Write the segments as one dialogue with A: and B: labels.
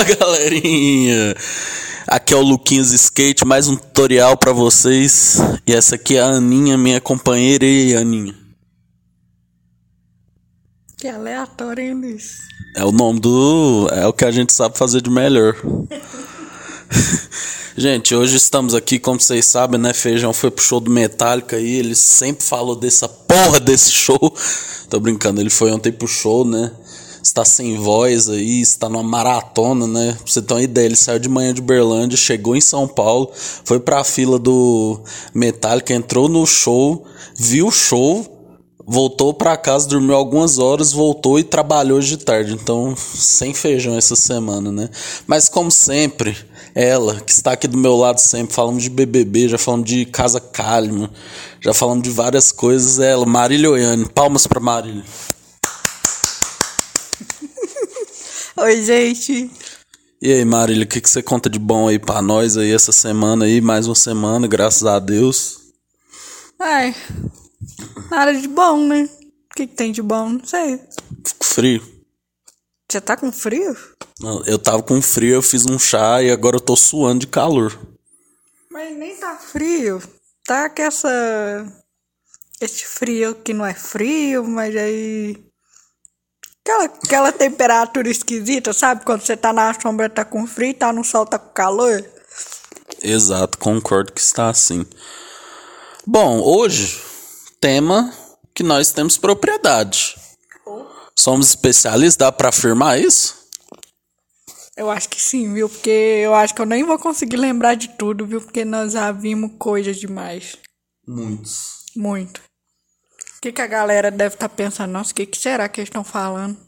A: Fala galerinha! Aqui é o Luquinhos Skate, mais um tutorial para vocês. E essa aqui é a Aninha, minha companheira. E aí, Aninha?
B: Que aleatório, hein, Luiz?
A: É o nome do. É o que a gente sabe fazer de melhor. gente, hoje estamos aqui, como vocês sabem, né? Feijão foi pro show do Metallica aí. Ele sempre falou dessa porra desse show. Tô brincando, ele foi ontem pro show, né? Está sem voz aí, está numa maratona, né? Pra você ter uma ideia, ele saiu de manhã de Berlândia, chegou em São Paulo, foi pra fila do Metallica, entrou no show, viu o show, voltou para casa, dormiu algumas horas, voltou e trabalhou hoje de tarde. Então, sem feijão essa semana, né? Mas como sempre, ela que está aqui do meu lado sempre, falamos de BBB, já falamos de Casa Calma, já falamos de várias coisas, ela, Marília Oiane. Palmas para Marília.
B: Oi, gente.
A: E aí, Marília, o que, que você conta de bom aí pra nós aí essa semana aí? Mais uma semana, graças a Deus.
B: Ai, nada de bom, né? O que, que tem de bom? Não sei.
A: Fico frio.
B: Você tá com frio?
A: Não, eu tava com frio, eu fiz um chá e agora eu tô suando de calor.
B: Mas nem tá frio. Tá com essa. Esse frio que não é frio, mas aí Aquela, aquela temperatura esquisita, sabe? Quando você tá na sombra tá com frio, tá no sol tá com calor.
A: Exato, concordo que está assim. Bom, hoje, tema que nós temos propriedade. Somos especialistas, dá para afirmar isso?
B: Eu acho que sim, viu? Porque eu acho que eu nem vou conseguir lembrar de tudo, viu? Porque nós já vimos coisas demais.
A: Muitos.
B: Muito. O que, que a galera deve estar tá pensando? Nossa, o que, que será que eles estão falando?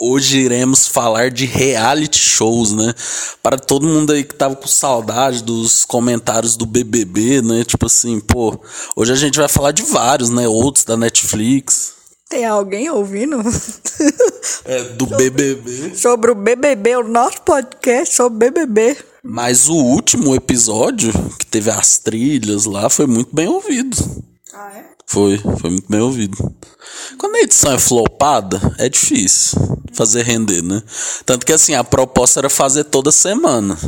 A: Hoje iremos falar de reality shows, né? Para todo mundo aí que tava com saudade dos comentários do BBB, né? Tipo assim, pô, hoje a gente vai falar de vários, né? Outros da Netflix.
B: Tem alguém ouvindo?
A: É, do BBB.
B: Sobre o BBB, o nosso podcast sobre BBB.
A: Mas o último episódio, que teve as trilhas lá, foi muito bem ouvido.
B: Ah, é?
A: Foi, foi muito bem ouvido. Quando a edição é flopada, é difícil fazer render, né? Tanto que assim, a proposta era fazer toda semana.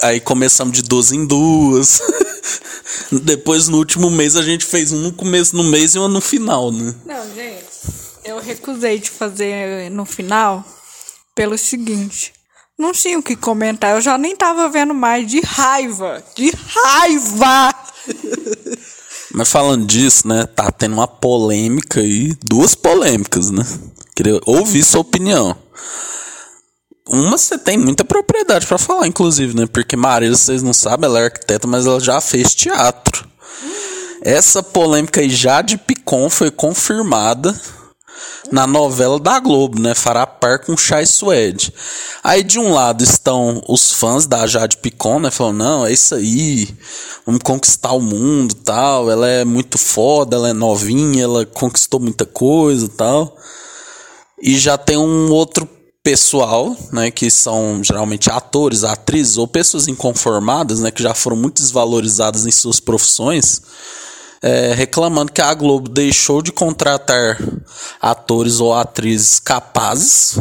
A: Aí começamos de duas em duas. Depois, no último mês, a gente fez um no começo no mês e uma no final, né?
B: Não, gente, eu recusei de fazer no final pelo seguinte. Não tinha o que comentar, eu já nem tava vendo mais de raiva. De raiva!
A: Mas falando disso, né? Tá tendo uma polêmica aí, duas polêmicas, né? Queria ouvir sua opinião. Uma você tem muita propriedade para falar, inclusive, né? Porque Maria, vocês não sabem, ela é arquiteta, mas ela já fez teatro. Essa polêmica aí já de Picon foi confirmada na novela da Globo, né? Fará par com Chai Suede. Aí de um lado estão os fãs da Jade Picon, né? Falando, não, é isso aí, vamos conquistar o mundo tal. Ela é muito foda, ela é novinha, ela conquistou muita coisa tal. E já tem um outro pessoal, né, que são geralmente atores, atrizes ou pessoas inconformadas, né, que já foram muito desvalorizadas em suas profissões, é, reclamando que a Globo deixou de contratar atores ou atrizes capazes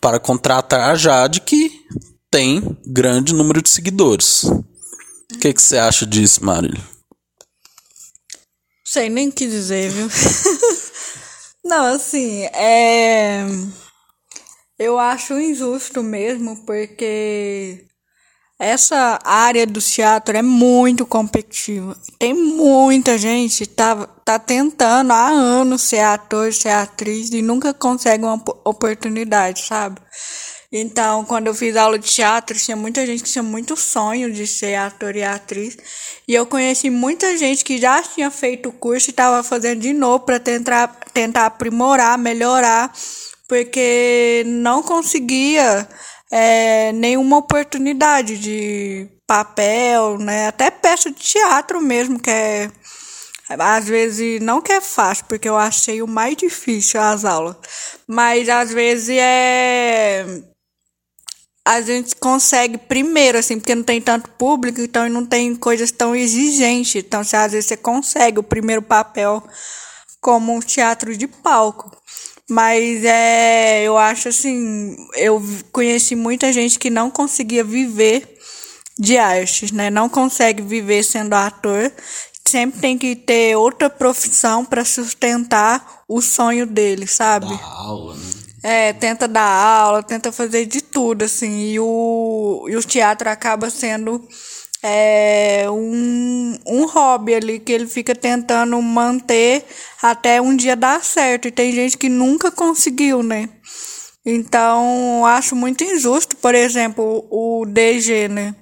A: para contratar a Jade, que tem grande número de seguidores. O que, você acha disso, Marília?
B: Sei nem o que dizer, viu? Não, assim, é. Eu acho injusto mesmo, porque essa área do teatro é muito competitiva. Tem muita gente tá tá tentando há anos ser ator, ser atriz e nunca consegue uma oportunidade, sabe? Então, quando eu fiz aula de teatro, tinha muita gente que tinha muito sonho de ser ator e atriz. E eu conheci muita gente que já tinha feito o curso e estava fazendo de novo para tentar, tentar aprimorar, melhorar, porque não conseguia é, nenhuma oportunidade de papel, né? Até peça de teatro mesmo, que é às vezes não que é fácil, porque eu achei o mais difícil as aulas, mas às vezes é a gente consegue primeiro, assim, porque não tem tanto público, então não tem coisas tão exigentes. Então, se às vezes você consegue o primeiro papel como um teatro de palco. Mas é, eu acho assim, eu conheci muita gente que não conseguia viver de artes, né? Não consegue viver sendo ator. Sempre tem que ter outra profissão para sustentar o sonho dele, sabe?
A: Da aula, né?
B: É, tenta dar aula, tenta fazer de tudo, assim. E o, e o teatro acaba sendo é, um, um hobby ali que ele fica tentando manter até um dia dar certo. E tem gente que nunca conseguiu, né? Então, acho muito injusto, por exemplo, o DG, né?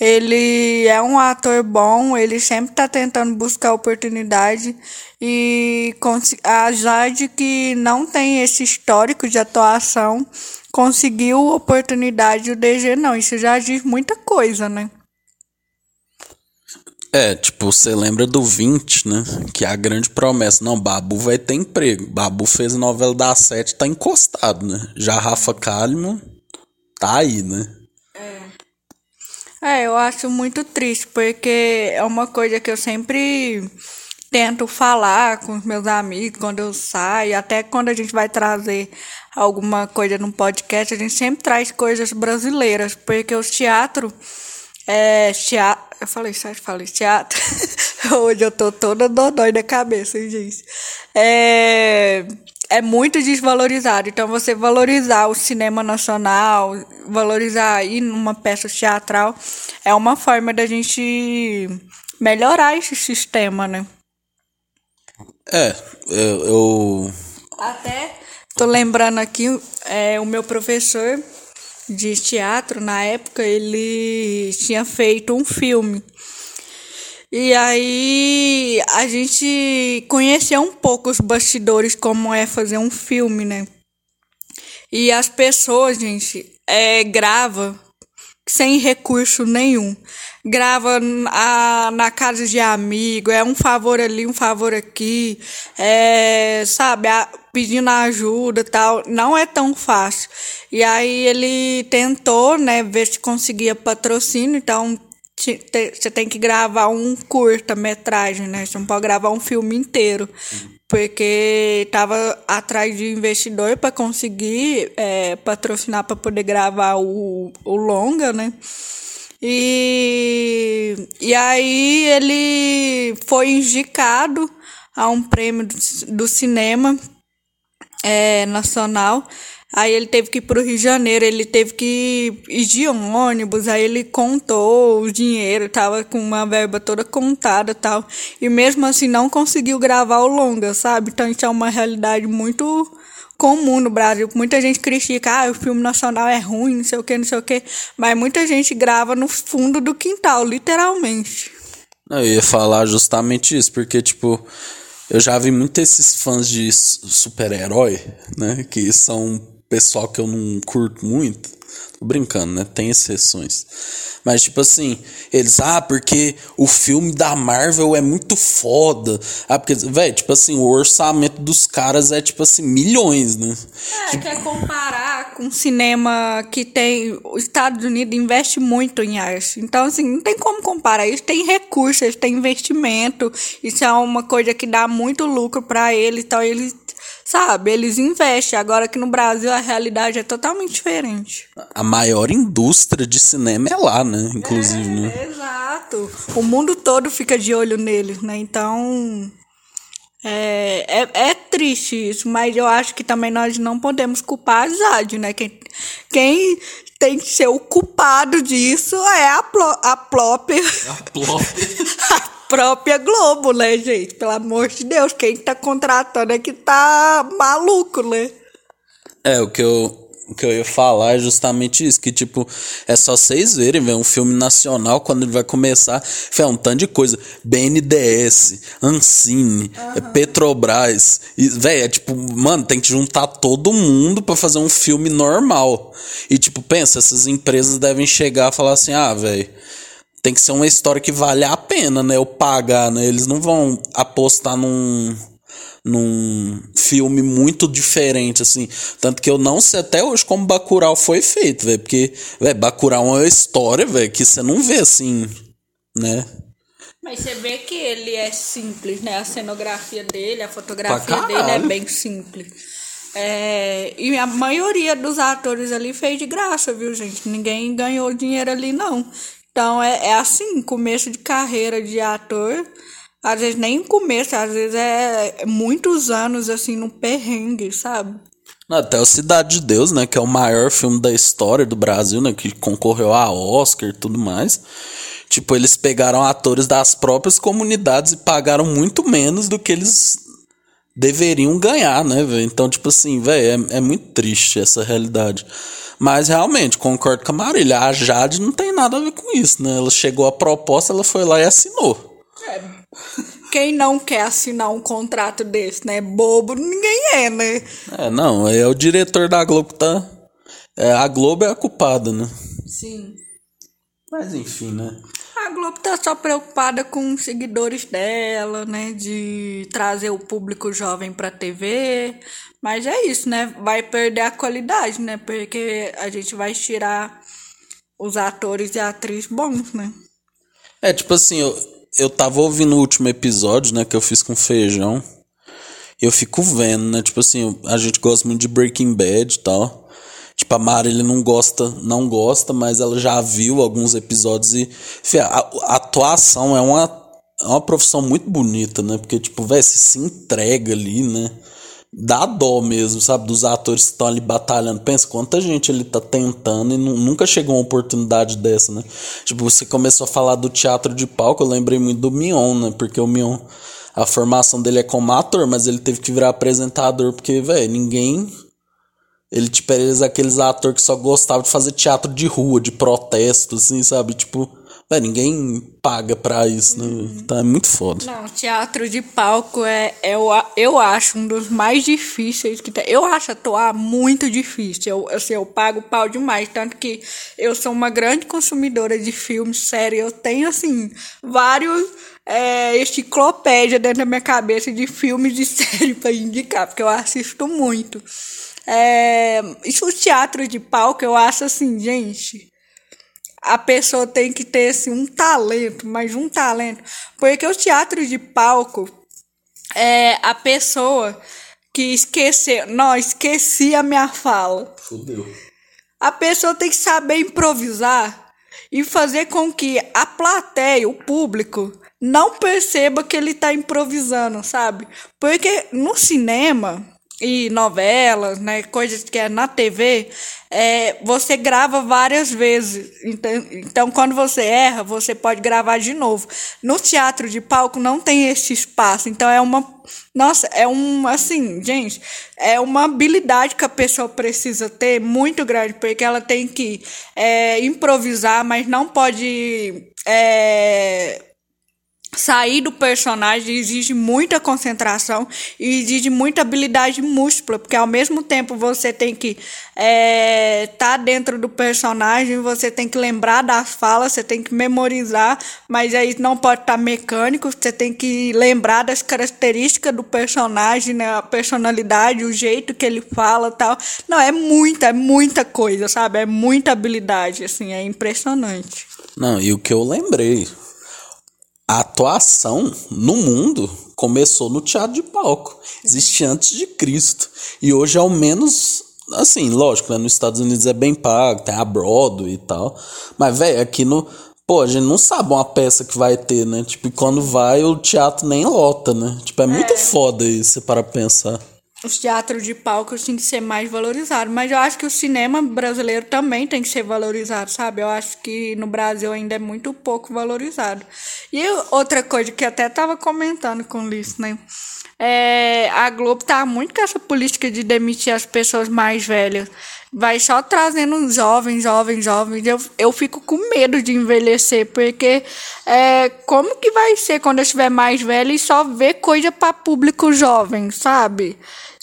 B: Ele é um ator bom, ele sempre está tentando buscar oportunidade e a Jade que não tem esse histórico de atuação conseguiu oportunidade o DG não. Isso já diz muita coisa, né?
A: É, tipo, você lembra do 20, né? Que é a grande promessa. Não, Babu vai ter emprego. Babu fez novela da sete, tá encostado, né? Já Rafa Kalimann tá aí, né?
B: É, eu acho muito triste, porque é uma coisa que eu sempre tento falar com os meus amigos quando eu saio, até quando a gente vai trazer alguma coisa no podcast, a gente sempre traz coisas brasileiras, porque o teatro é teatro, eu falei certo, falei teatro. Hoje eu tô toda dodói da cabeça, gente. É é muito desvalorizado. Então, você valorizar o cinema nacional, valorizar ir numa peça teatral, é uma forma da gente melhorar esse sistema, né?
A: É, eu. eu...
B: Até tô lembrando aqui, é, o meu professor de teatro, na época, ele tinha feito um filme e aí a gente conheceu um pouco os bastidores, como é fazer um filme, né? E as pessoas, gente, é, grava sem recurso nenhum. Grava a, na casa de amigo, é um favor ali, um favor aqui, é, sabe, a, pedindo ajuda tal. Não é tão fácil. E aí ele tentou, né, ver se conseguia patrocínio, então você tem que gravar um curta-metragem, né? Você não pode gravar um filme inteiro. Porque tava atrás de investidor para conseguir é, patrocinar para poder gravar o, o longa, né? E, e aí ele foi indicado a um prêmio do, cinema é, nacional Aí ele teve que ir para o Rio de Janeiro, ele teve que ir de ônibus, aí ele contou o dinheiro, tava com uma verba toda contada tal. E mesmo assim não conseguiu gravar o longa, sabe? Então isso é uma realidade muito comum no Brasil. Muita gente critica, ah, o filme nacional é ruim, não sei o que, não sei o que. Mas muita gente grava no fundo do quintal, literalmente.
A: Eu ia falar justamente isso, porque, tipo, eu já vi muito esses fãs de super-herói, né? Que são pessoal que eu não curto muito. Tô brincando, né? Tem exceções. Mas, tipo assim, eles, ah, porque o filme da Marvel é muito foda. Ah, porque, velho, tipo assim, o orçamento dos caras é, tipo assim, milhões, né?
B: É,
A: tipo...
B: quer comparar com cinema que tem. Os Estados Unidos investe muito em arte. Então, assim, não tem como comparar. Eles têm recursos, eles têm investimento. Isso é uma coisa que dá muito lucro para eles. Então, eles Sabe, eles investem. Agora que no Brasil a realidade é totalmente diferente.
A: A maior indústria de cinema é lá, né? Inclusive, é, né?
B: Exato. O mundo todo fica de olho neles, né? Então. É, é, é triste isso, mas eu acho que também nós não podemos culpar a Jade, né? Quem, quem tem que ser o culpado disso é a, plo, a Plop.
A: A Plop.
B: própria Globo, né, gente? Pelo amor de Deus, quem tá contratando é que tá maluco, né?
A: É, o que eu. o que eu ia falar é justamente isso, que tipo, é só vocês verem, velho, um filme nacional, quando ele vai começar, é um tanto de coisa, BNDES, Ancine, uhum. Petrobras, velho, é tipo, mano, tem que juntar todo mundo para fazer um filme normal. E tipo, pensa, essas empresas devem chegar e falar assim, ah, velho, tem que ser uma história que vale a pena, né, eu pagar, né, eles não vão apostar num num filme muito diferente, assim. Tanto que eu não sei até hoje como Bacurau foi feito, velho. Porque, velho, Bacurau é uma história, velho, que você não vê assim, né?
B: Mas você vê que ele é simples, né? A cenografia dele, a fotografia dele é bem simples. É, e a maioria dos atores ali fez de graça, viu, gente? Ninguém ganhou dinheiro ali, não. Então é, é assim, começo de carreira de ator às vezes nem começo, às vezes é muitos anos assim no perrengue, sabe?
A: Até o Cidade de Deus, né? Que é o maior filme da história do Brasil, né? Que concorreu a Oscar e tudo mais. Tipo, eles pegaram atores das próprias comunidades e pagaram muito menos do que eles deveriam ganhar, né? Então, tipo assim, velho, é, é muito triste essa realidade. Mas realmente, concordo com a Marília. A Jade não tem nada a ver com isso, né? Ela chegou a proposta, ela foi lá e assinou.
B: É. Quem não quer assinar um contrato desse, né? Bobo ninguém é, né?
A: É, não, é o diretor da Globo que tá. É, a Globo é a culpada, né?
B: Sim.
A: Mas enfim, né?
B: Globo tá só preocupada com os seguidores dela, né? De trazer o público jovem pra TV. Mas é isso, né? Vai perder a qualidade, né? Porque a gente vai tirar os atores e atrizes bons, né?
A: É, tipo assim, eu, eu tava ouvindo o último episódio, né, que eu fiz com feijão. Eu fico vendo, né? Tipo assim, a gente gosta muito de Breaking Bad e tal. Tipo, a ele não gosta, não gosta, mas ela já viu alguns episódios e. a, a atuação é uma, é uma profissão muito bonita, né? Porque, tipo, velho, você se entrega ali, né? dá dó mesmo, sabe? Dos atores que estão ali batalhando. Pensa quanta gente ele tá tentando e nunca chegou uma oportunidade dessa, né? Tipo, você começou a falar do teatro de palco, eu lembrei muito do Mion, né? Porque o Mion, a formação dele é como ator, mas ele teve que virar apresentador, porque, velho, ninguém. Ele, tipo, era aqueles atores que só gostavam de fazer teatro de rua, de protesto, assim, sabe? Tipo Véio, ninguém paga pra isso, né? Uhum. Tá muito foda.
B: Não, teatro de palco é, é eu, eu acho um dos mais difíceis que tem. Eu acho atuar muito difícil. Eu, assim, eu pago pau demais. Tanto que eu sou uma grande consumidora de filmes, sério. Eu tenho, assim, vários é, enciclopédia dentro da minha cabeça de filmes e séries pra indicar, porque eu assisto muito. É, isso, o teatro de palco, eu acho assim, gente a pessoa tem que ter assim, um talento, mas um talento. Porque o teatro de palco é a pessoa que esqueceu. Não, esqueci a minha fala.
A: Fudeu.
B: A pessoa tem que saber improvisar e fazer com que a plateia, o público, não perceba que ele está improvisando, sabe? Porque no cinema e novelas, né, coisas que é na TV, é, você grava várias vezes. Então, então, quando você erra, você pode gravar de novo. No teatro de palco não tem esse espaço. Então é uma. Nossa, é um. Assim, gente, é uma habilidade que a pessoa precisa ter muito grande, porque ela tem que é, improvisar, mas não pode. É, Sair do personagem exige muita concentração e exige muita habilidade múltipla, porque ao mesmo tempo você tem que estar é, tá dentro do personagem, você tem que lembrar das falas, você tem que memorizar, mas aí não pode estar tá mecânico, você tem que lembrar das características do personagem, né, a personalidade, o jeito que ele fala tal. Não, é muita, é muita coisa, sabe? É muita habilidade, assim, é impressionante.
A: Não, e o que eu lembrei a atuação no mundo começou no teatro de palco. Existe antes de Cristo. E hoje, ao menos, assim, lógico, né, nos Estados Unidos é bem pago, tem a Broadway e tal. Mas, velho, aqui no. Pô, a gente não sabe uma peça que vai ter, né? Tipo, quando vai, o teatro nem lota, né? Tipo, é muito é. foda isso para pensar
B: os teatros de palco têm que ser mais valorizados. Mas eu acho que o cinema brasileiro também tem que ser valorizado, sabe? Eu acho que no Brasil ainda é muito pouco valorizado. E outra coisa que até estava comentando com o Liz, né? É, a Globo tá muito com essa política de demitir as pessoas mais velhas vai só trazendo jovens, jovens, jovens. Eu, eu fico com medo de envelhecer, porque é, como que vai ser quando eu estiver mais velha e só ver coisa para público jovem, sabe?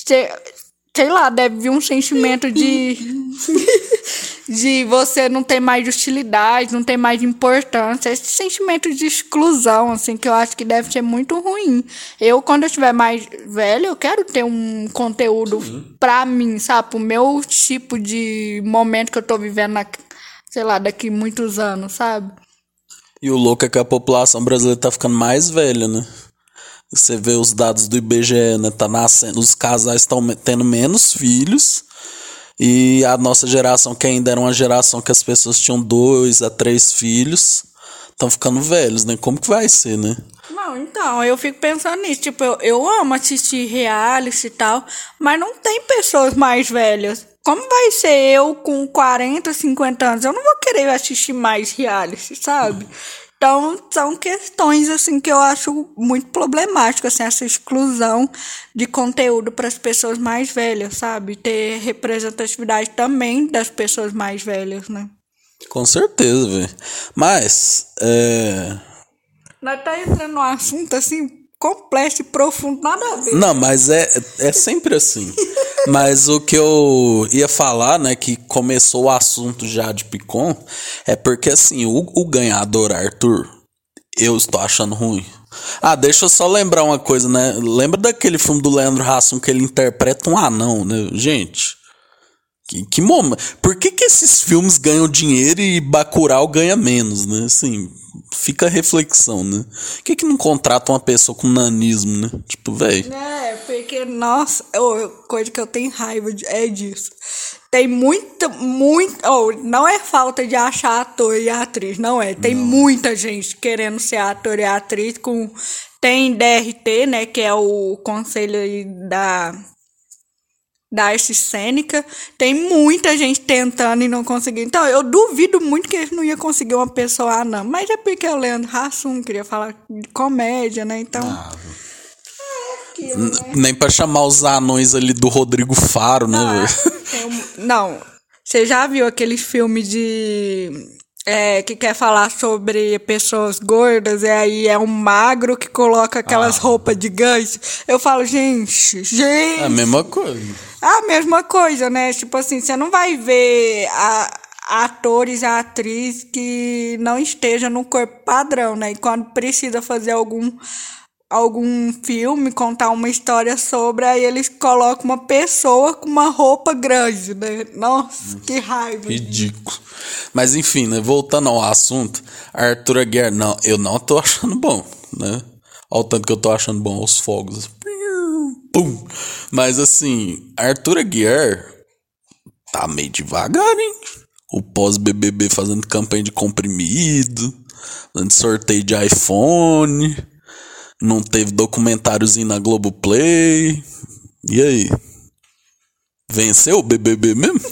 B: Sei lá, deve vir um sentimento de. de você não ter mais utilidade, não ter mais importância. Esse sentimento de exclusão, assim, que eu acho que deve ser muito ruim. Eu, quando eu estiver mais velho, eu quero ter um conteúdo Sim. pra mim, sabe? Pro meu tipo de momento que eu tô vivendo, na, sei lá, daqui muitos anos, sabe?
A: E o louco é que a população brasileira tá ficando mais velha, né? Você vê os dados do IBGE, né? Tá nascendo, os casais estão tendo menos filhos. E a nossa geração, que ainda era uma geração que as pessoas tinham dois a três filhos, estão ficando velhos, né? Como que vai ser, né?
B: Não, então, eu fico pensando nisso. Tipo, eu, eu amo assistir reality e tal, mas não tem pessoas mais velhas. Como vai ser eu com 40, 50 anos? Eu não vou querer assistir mais reality, sabe? Então, são questões assim que eu acho muito problemáticas, assim, essa exclusão de conteúdo para as pessoas mais velhas, sabe? Ter representatividade também das pessoas mais velhas, né?
A: Com certeza, velho. Mas, é...
B: Nós tá entrando num assunto assim complexo e profundo, nada a ver.
A: Não, mas é, é sempre assim. mas o que eu ia falar, né, que começou o assunto já de Picon, é porque assim, o, o ganhador Arthur, eu estou achando ruim. Ah, deixa eu só lembrar uma coisa, né? Lembra daquele filme do Leandro Hassum que ele interpreta um anão, né? Gente, que, que momento. Por que, que esses filmes ganham dinheiro e Bacurau ganha menos, né? Assim, fica a reflexão, né? Por que, que não contrata uma pessoa com nanismo, né? Tipo, velho.
B: É, porque, nossa, eu, coisa que eu tenho raiva de, é disso. Tem muita, muita. Oh, não é falta de achar ator e atriz, não é. Tem não. muita gente querendo ser ator e atriz com. Tem DRT, né? Que é o conselho da da arte cênica. Tem muita gente tentando e não conseguindo. Então, eu duvido muito que eles não iam conseguir uma pessoa anã. Mas é porque o Leandro Hassum queria falar de comédia, né? Então. Ah,
A: é né? Nem pra chamar os anões ali do Rodrigo Faro, né,
B: ah, um, não. Você já viu aquele filme de é, que quer falar sobre pessoas gordas, e aí é um magro que coloca aquelas ah. roupas de gancho. Eu falo, gente, gente.
A: É a mesma coisa.
B: A mesma coisa, né? Tipo assim, você não vai ver a, atores e atrizes que não estejam no corpo padrão, né? E quando precisa fazer algum algum filme, contar uma história sobre, aí eles colocam uma pessoa com uma roupa grande, né? Nossa, que raiva.
A: Ridículo. Mas enfim, né? Voltando ao assunto, Arthur Aguiar, não, eu não tô achando bom, né? Olha o tanto que eu tô achando bom os fogos. Pum! Mas assim, Arthur Aguiar tá meio devagar, hein? O pós-BBB fazendo campanha de comprimido, fazendo sorteio de iPhone não teve documentáriozinho na Globoplay. E aí? Venceu o BBB mesmo?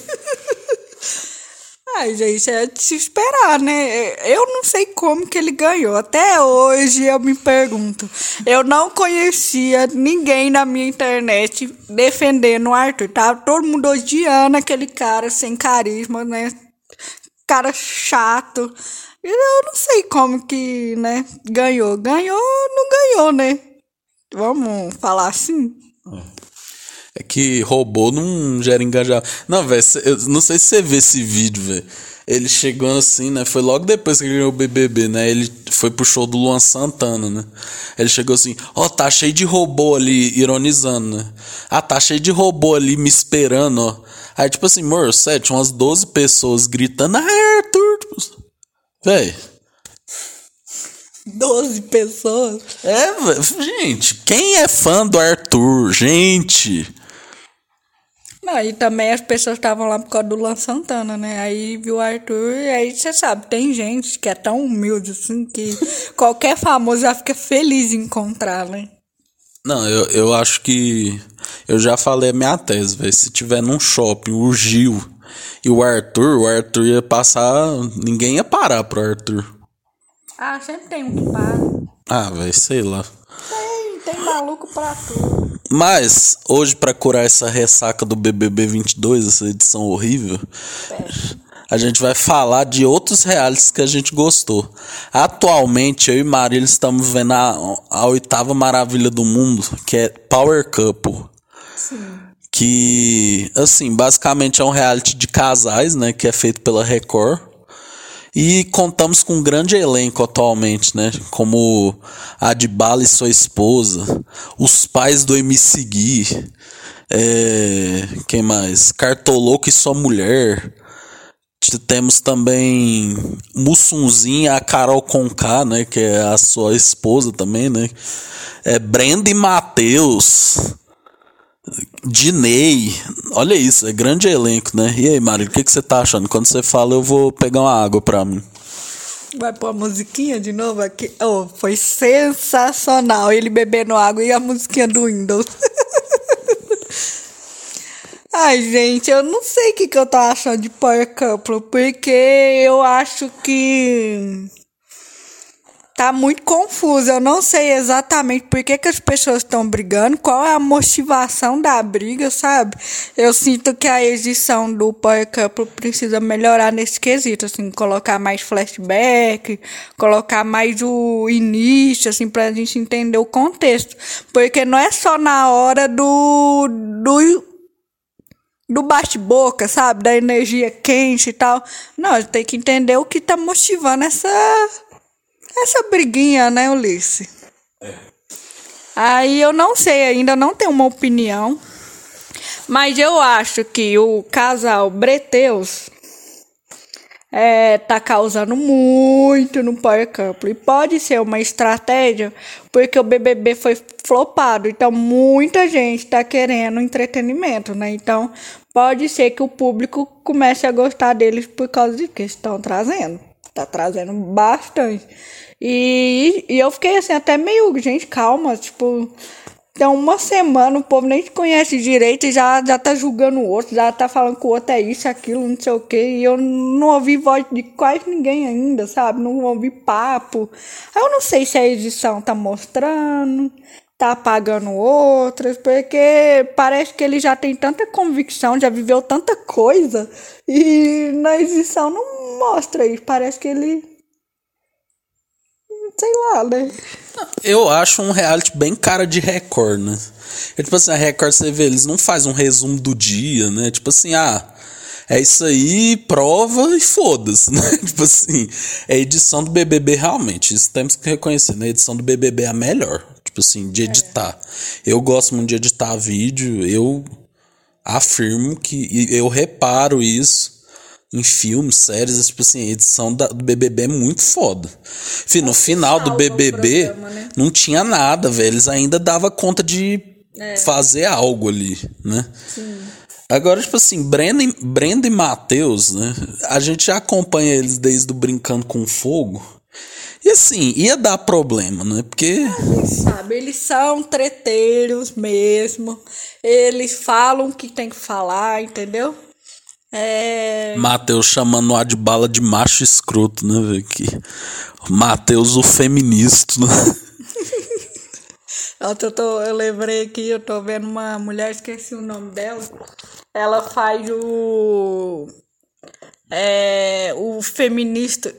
B: Ai, gente, é de se esperar, né? Eu não sei como que ele ganhou. Até hoje eu me pergunto. Eu não conhecia ninguém na minha internet defendendo o Arthur. Tava todo mundo odiando aquele cara sem carisma, né? Cara chato. Eu não sei como que, né, ganhou. Ganhou, não ganhou, né? Vamos falar assim?
A: É que robô não gera engajamento. Não, velho, não sei se você vê esse vídeo, velho. Ele chegou assim, né? Foi logo depois que ele ganhou o BBB, né? Ele foi pro show do Luan Santana, né? Ele chegou assim: Ó, oh, tá cheio de robô ali, ironizando, né? Ah, tá cheio de robô ali me esperando, ó. Aí, tipo assim, amor, sete, umas 12 pessoas gritando: Ah, Arthur! Véi.
B: Doze pessoas?
A: É, gente, quem é fã do Arthur? Gente.
B: Não, e também as pessoas estavam lá por causa do Lan Santana, né? Aí viu o Arthur, e aí você sabe, tem gente que é tão humilde assim que qualquer famoso já fica feliz em encontrar, né?
A: Não, eu, eu acho que. Eu já falei a minha tese, velho. Se tiver num shopping, o Gil e o Arthur, o Arthur ia passar. Ninguém ia parar pro Arthur.
B: Ah, sempre tem um que para.
A: Ah, velho, sei lá.
B: Tem, tem maluco pra tudo.
A: Mas, hoje, para curar essa ressaca do BBB 22, essa edição horrível, a gente vai falar de outros realities que a gente gostou. Atualmente, eu e Marília estamos vendo a, a oitava maravilha do mundo, que é Power Couple. Sim. Que, assim, basicamente é um reality de casais, né? Que é feito pela Record. E contamos com um grande elenco atualmente, né? Como a Adbala e sua esposa, os pais do MC Gui, é, quem mais? Cartoloco e sua mulher. Temos também Mussunzinha, a Carol Conká, né? Que é a sua esposa também, né? É Brenda e Matheus. Dinei. Olha isso, é grande elenco, né? E aí, Mari, o que, que você tá achando? Quando você fala, eu vou pegar uma água pra mim.
B: Vai pôr a musiquinha de novo aqui? Oh, foi sensacional ele bebendo água e a musiquinha do Windows. Ai, gente, eu não sei o que, que eu tô achando de Power Couple, porque eu acho que tá muito confuso. Eu não sei exatamente por que, que as pessoas estão brigando, qual é a motivação da briga, sabe? Eu sinto que a edição do Power Couple precisa melhorar nesse quesito, assim, colocar mais flashback, colocar mais o início, assim, pra gente entender o contexto. Porque não é só na hora do, do do bate-boca, sabe? Da energia quente e tal. Não, tem que entender o que tá motivando essa essa briguinha, né, Ulisses? É. Aí eu não sei ainda, não tenho uma opinião. Mas eu acho que o casal Breteus é, tá causando muito no Power Couple. E pode ser uma estratégia, porque o BBB foi flopado. Então, muita gente tá querendo entretenimento, né? Então, pode ser que o público comece a gostar deles por causa de que estão trazendo. Tá trazendo bastante. E, e eu fiquei assim, até meio, gente, calma, tipo, então, uma semana o povo nem te conhece direito e já, já tá julgando o outro, já tá falando que o outro é isso, aquilo, não sei o quê. E eu não ouvi voz de quase ninguém ainda, sabe? Não ouvi papo. Eu não sei se a edição tá mostrando, tá apagando outras, porque parece que ele já tem tanta convicção, já viveu tanta coisa, e na edição não mostra isso. Parece que ele sei lá, né?
A: Eu acho um reality bem cara de Record, né? É tipo assim, a Record, você vê, eles não fazem um resumo do dia, né? Tipo assim, ah, é isso aí, prova e foda-se, né? tipo assim, é a edição do BBB realmente, isso temos que reconhecer, né? A edição do BBB é a melhor, tipo assim, de editar. É. Eu gosto muito de editar vídeo, eu afirmo que, eu reparo isso em filmes, séries, tipo assim, a edição da, do BBB é muito foda. Enfim, no final do BBB programa, né? não tinha nada, velho. Eles ainda dava conta de é. fazer algo ali, né? Sim. Agora, tipo assim, Brenda, Brenda e Matheus, né? A gente já acompanha eles desde o Brincando com Fogo. E assim, ia dar problema, né? Porque.
B: sabe, eles são treteiros mesmo. Eles falam o que tem que falar, entendeu?
A: É... Matheus chamando o Adbala de macho escroto, né, velho? Que... Matheus o feminista, né?
B: eu, tô, eu lembrei aqui, eu tô vendo uma mulher, esqueci o nome dela. Ela faz o. É, o feminista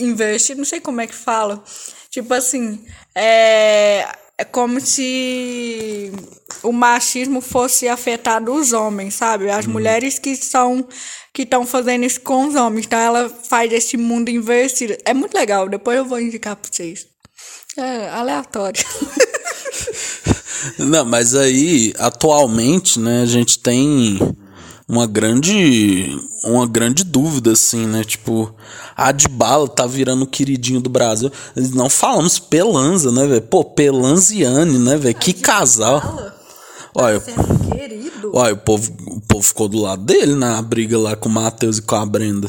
B: invertido, não sei como é que fala. Tipo assim, é, é como se o machismo fosse afetado os homens, sabe? As uhum. mulheres que são que estão fazendo isso com os homens. Então ela faz esse mundo invertido. É muito legal, depois eu vou indicar para vocês. É aleatório.
A: Não, mas aí, atualmente, né, a gente tem uma grande uma grande dúvida assim, né? Tipo, a Adbala tá virando o queridinho do Brasil. Não falamos Pelanza, né, velho? Pô, Pelanziane, né, velho? Que casal. Olha, tá olha o, povo, o povo ficou do lado dele na briga lá com o Matheus e com a Brenda.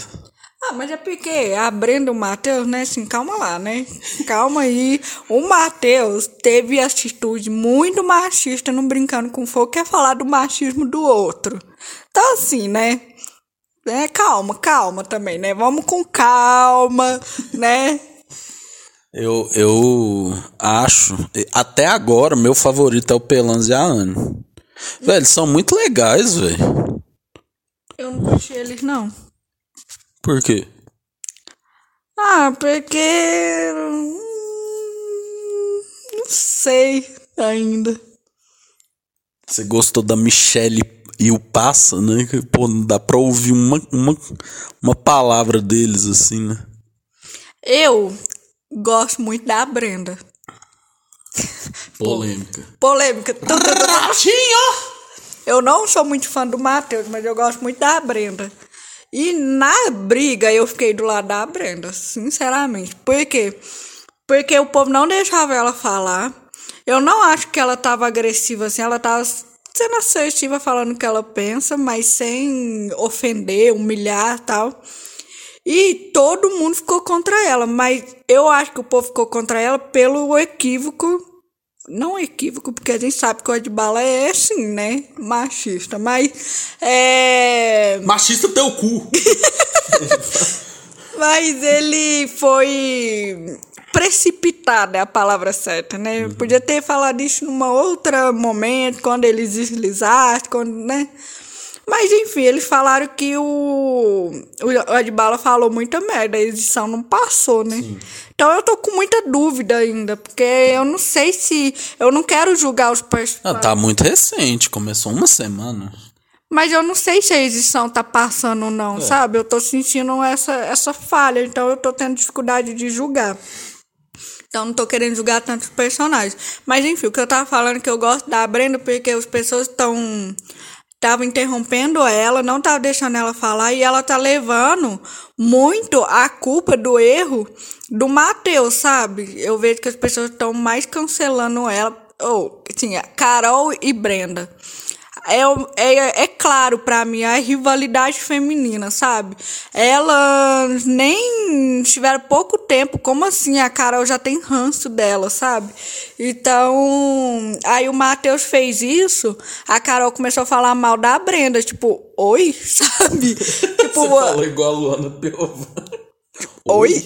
B: Ah, mas é porque a Brenda e o Matheus, né, assim, calma lá, né? Calma aí. O Matheus teve atitude muito machista no Brincando com Fogo, quer falar do machismo do outro. Então, assim, né? É, calma, calma também, né? Vamos com calma, né?
A: Eu, eu acho. Até agora, meu favorito é o Pelans e a Anne. Velho, eles são muito legais, velho.
B: Eu não curti eles, não.
A: Por quê?
B: Ah, porque. hum, Não sei ainda.
A: Você gostou da Michelle e o Passa, né? Que, Pô, não dá pra ouvir uma, uma, uma palavra deles assim, né?
B: Eu gosto muito da Brenda.
A: Polêmica.
B: Polêmica. Tu. Eu não sou muito fã do Matheus, mas eu gosto muito da Brenda. E na briga eu fiquei do lado da Brenda, sinceramente. Por quê? Porque o povo não deixava ela falar. Eu não acho que ela tava agressiva assim, ela tava sendo assertiva falando o que ela pensa, mas sem ofender, humilhar tal. E todo mundo ficou contra ela, mas eu acho que o povo ficou contra ela pelo equívoco. Não equívoco, porque a gente sabe que o Edbala é assim, né? Machista, mas é.
A: Machista teu cu.
B: Mas ele foi precipitado, é a palavra certa, né? Podia ter falado isso num outro momento, quando eles deslizassem, quando, né? Mas enfim, eles falaram que o, o Adbala falou muita merda, a edição não passou, né? Então eu tô com muita dúvida ainda, porque eu não sei se. Eu não quero julgar os
A: Ah,
B: personagens.
A: tá muito recente, começou uma semana.
B: Mas eu não sei se a edição tá passando ou não, sabe? Eu tô sentindo essa, essa falha, então eu tô tendo dificuldade de julgar. Então não tô querendo julgar tantos personagens. Mas enfim, o que eu tava falando é que eu gosto da Brenda porque as pessoas estão estavam interrompendo ela, não tava deixando ela falar e ela tá levando muito a culpa do erro do Matheus, sabe? Eu vejo que as pessoas estão mais cancelando ela, ou assim, a Carol e Brenda. É, é, é claro pra mim a rivalidade feminina, sabe? Elas nem tiveram pouco tempo, como assim a Carol já tem ranço dela, sabe? Então, aí o Matheus fez isso, a Carol começou a falar mal da Brenda, tipo, oi, sabe? tipo,
A: igual a Luana Piovani.
B: Oi?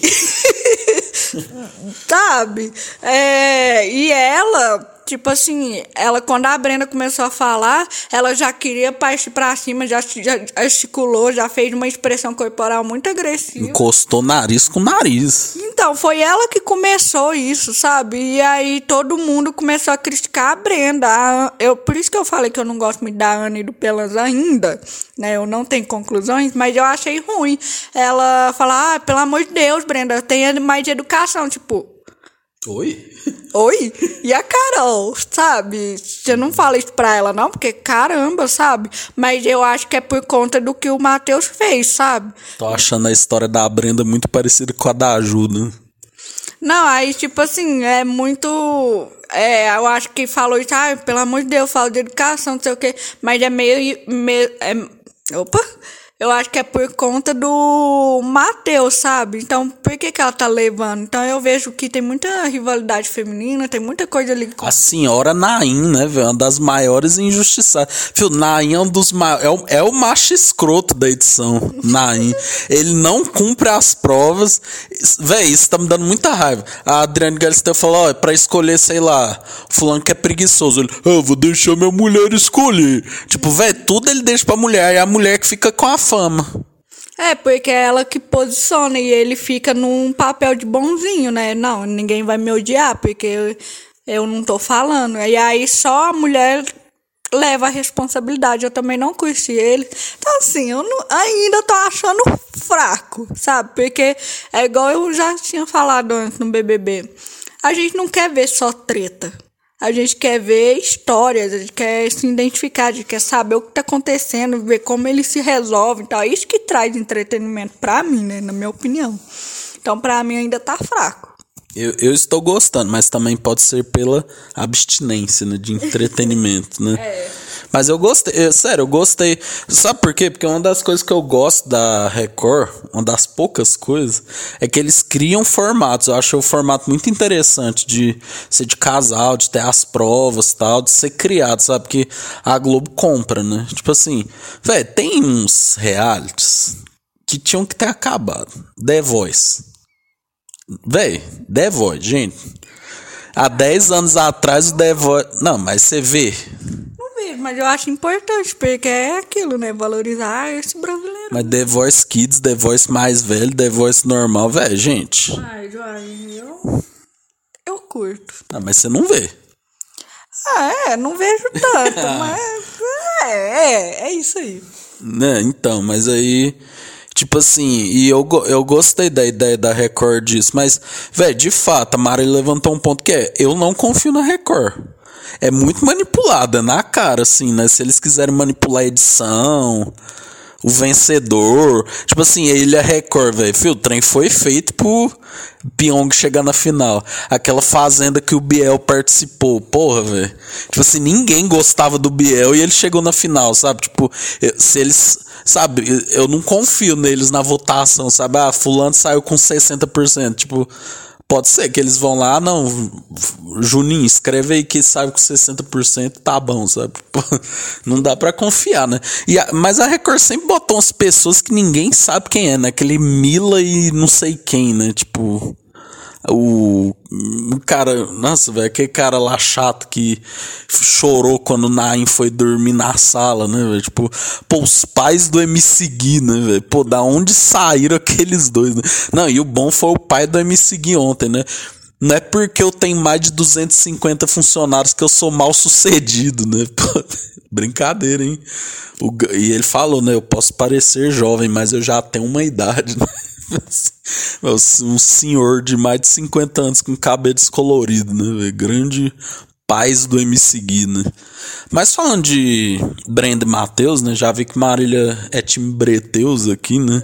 B: Sabe? É, e ela, tipo assim, ela quando a Brenda começou a falar, ela já queria partir pra cima, já, já articulou, já fez uma expressão corporal muito agressiva.
A: Encostou nariz com nariz.
B: Então, foi ela que começou isso, sabe? E aí todo mundo começou a criticar a Brenda. A- eu, por isso que eu falei que eu não gosto muito da Ana e do Pelas ainda, né? Eu não tenho conclusões, mas eu achei ruim. Ela falar, ah, pelo amor de Deus, Brenda, tenha mais de educação. Tipo,
A: Oi?
B: oi? E a Carol, sabe? Você não fala isso pra ela, não, porque caramba, sabe? Mas eu acho que é por conta do que o Matheus fez, sabe?
A: Tô achando a história da Brenda muito parecida com a da Ajuda.
B: Não, aí, tipo assim, é muito. É, eu acho que falou isso, ah, pelo amor de Deus, falo de educação, não sei o quê. Mas é meio. meio é, opa! Eu acho que é por conta do Matheus, sabe? Então, por que, que ela tá levando? Então, eu vejo que tem muita rivalidade feminina, tem muita coisa ali.
A: A senhora Nain, né, velho? Uma das maiores injustiçadas. Fio, Nain é um dos maiores. É o, é o macho escroto da edição. Nain. Ele não cumpre as provas. Véi, isso tá me dando muita raiva. A Adriane Galisteu falou: ó, é pra escolher, sei lá, fulano que é preguiçoso. Ele, "Ah, eu vou deixar minha mulher escolher. Tipo, véi, tudo ele deixa pra mulher. E a mulher que fica com a fama.
B: É, porque é ela que posiciona e ele fica num papel de bonzinho, né? Não, ninguém vai me odiar porque eu, eu não tô falando. E aí só a mulher leva a responsabilidade. Eu também não curti ele. Então, assim, eu não- ainda tô achando fraco, sabe? Porque é igual eu já tinha falado antes no BBB. A gente não quer ver só treta. A gente quer ver histórias, a gente quer se identificar, a gente quer saber o que tá acontecendo, ver como ele se resolve e tal. É isso que traz entretenimento pra mim, né? Na minha opinião. Então, pra mim, ainda tá fraco.
A: Eu, eu estou gostando, mas também pode ser pela abstinência né, de entretenimento, né? Mas eu gostei, eu- sério, eu gostei. Sabe por quê? Porque uma das coisas que eu gosto da Record, uma das poucas coisas, é que eles criam formatos. Eu acho o formato muito interessante de ser de casal, de ter as provas tal, de ser criado, sabe? Porque a Globo compra, né? Tipo assim, velho, tem uns realities que tinham que ter acabado. The Voice. Véi, The Voice, gente. Há 10 anos atrás o The Voice. Não, mas você vê.
B: Mas eu acho importante, porque é aquilo, né? Valorizar esse brasileiro.
A: Mas The Voice Kids, The Voice mais velho, The Voice normal, velho, gente.
B: Ai, Joai, eu. Eu curto.
A: Ah, mas você não vê.
B: Ah, é, não vejo tanto, mas. É, é, é isso aí.
A: Né, então, mas aí. Tipo assim, e eu, eu gostei da ideia da Record disso, mas, velho, de fato, a Mari levantou um ponto que é: eu não confio na Record. É muito manipulada, na cara, assim, né? Se eles quiserem manipular a edição, o vencedor. Tipo assim, a Ilha Record, velho. O trem foi feito pro Pyong chegar na final. Aquela fazenda que o Biel participou, porra, velho. Tipo assim, ninguém gostava do Biel e ele chegou na final, sabe? Tipo, se eles. Sabe, eu não confio neles na votação, sabe? Ah, Fulano saiu com 60%. Tipo. Pode ser que eles vão lá, não, Juninho, escreve aí que sabe com 60% tá bom, sabe? Não dá pra confiar, né? E a- mas a Record sempre botou umas pessoas que ninguém sabe quem é, né? Aquele Mila e não sei quem, né? Tipo, o, cara, nossa, velho, aquele cara lá chato que chorou quando o Naim foi dormir na sala, né, velho? Tipo, pô, os pais do MC Gui, né, velho? Pô, da onde saíram aqueles dois, né? Não, e o bom foi o pai do MC Gui ontem, né? Não é porque eu tenho mais de 250 funcionários que eu sou mal sucedido, né? Pô, brincadeira, hein? O e ele falou, né? Eu posso parecer jovem, mas eu já tenho uma idade, né? Um senhor de mais de 50 anos com cabelo descolorido, né? Grande paz do MC Gui, né? Mas falando de Brenda Matheus, né? Já vi que Marília é time Breteus aqui, né?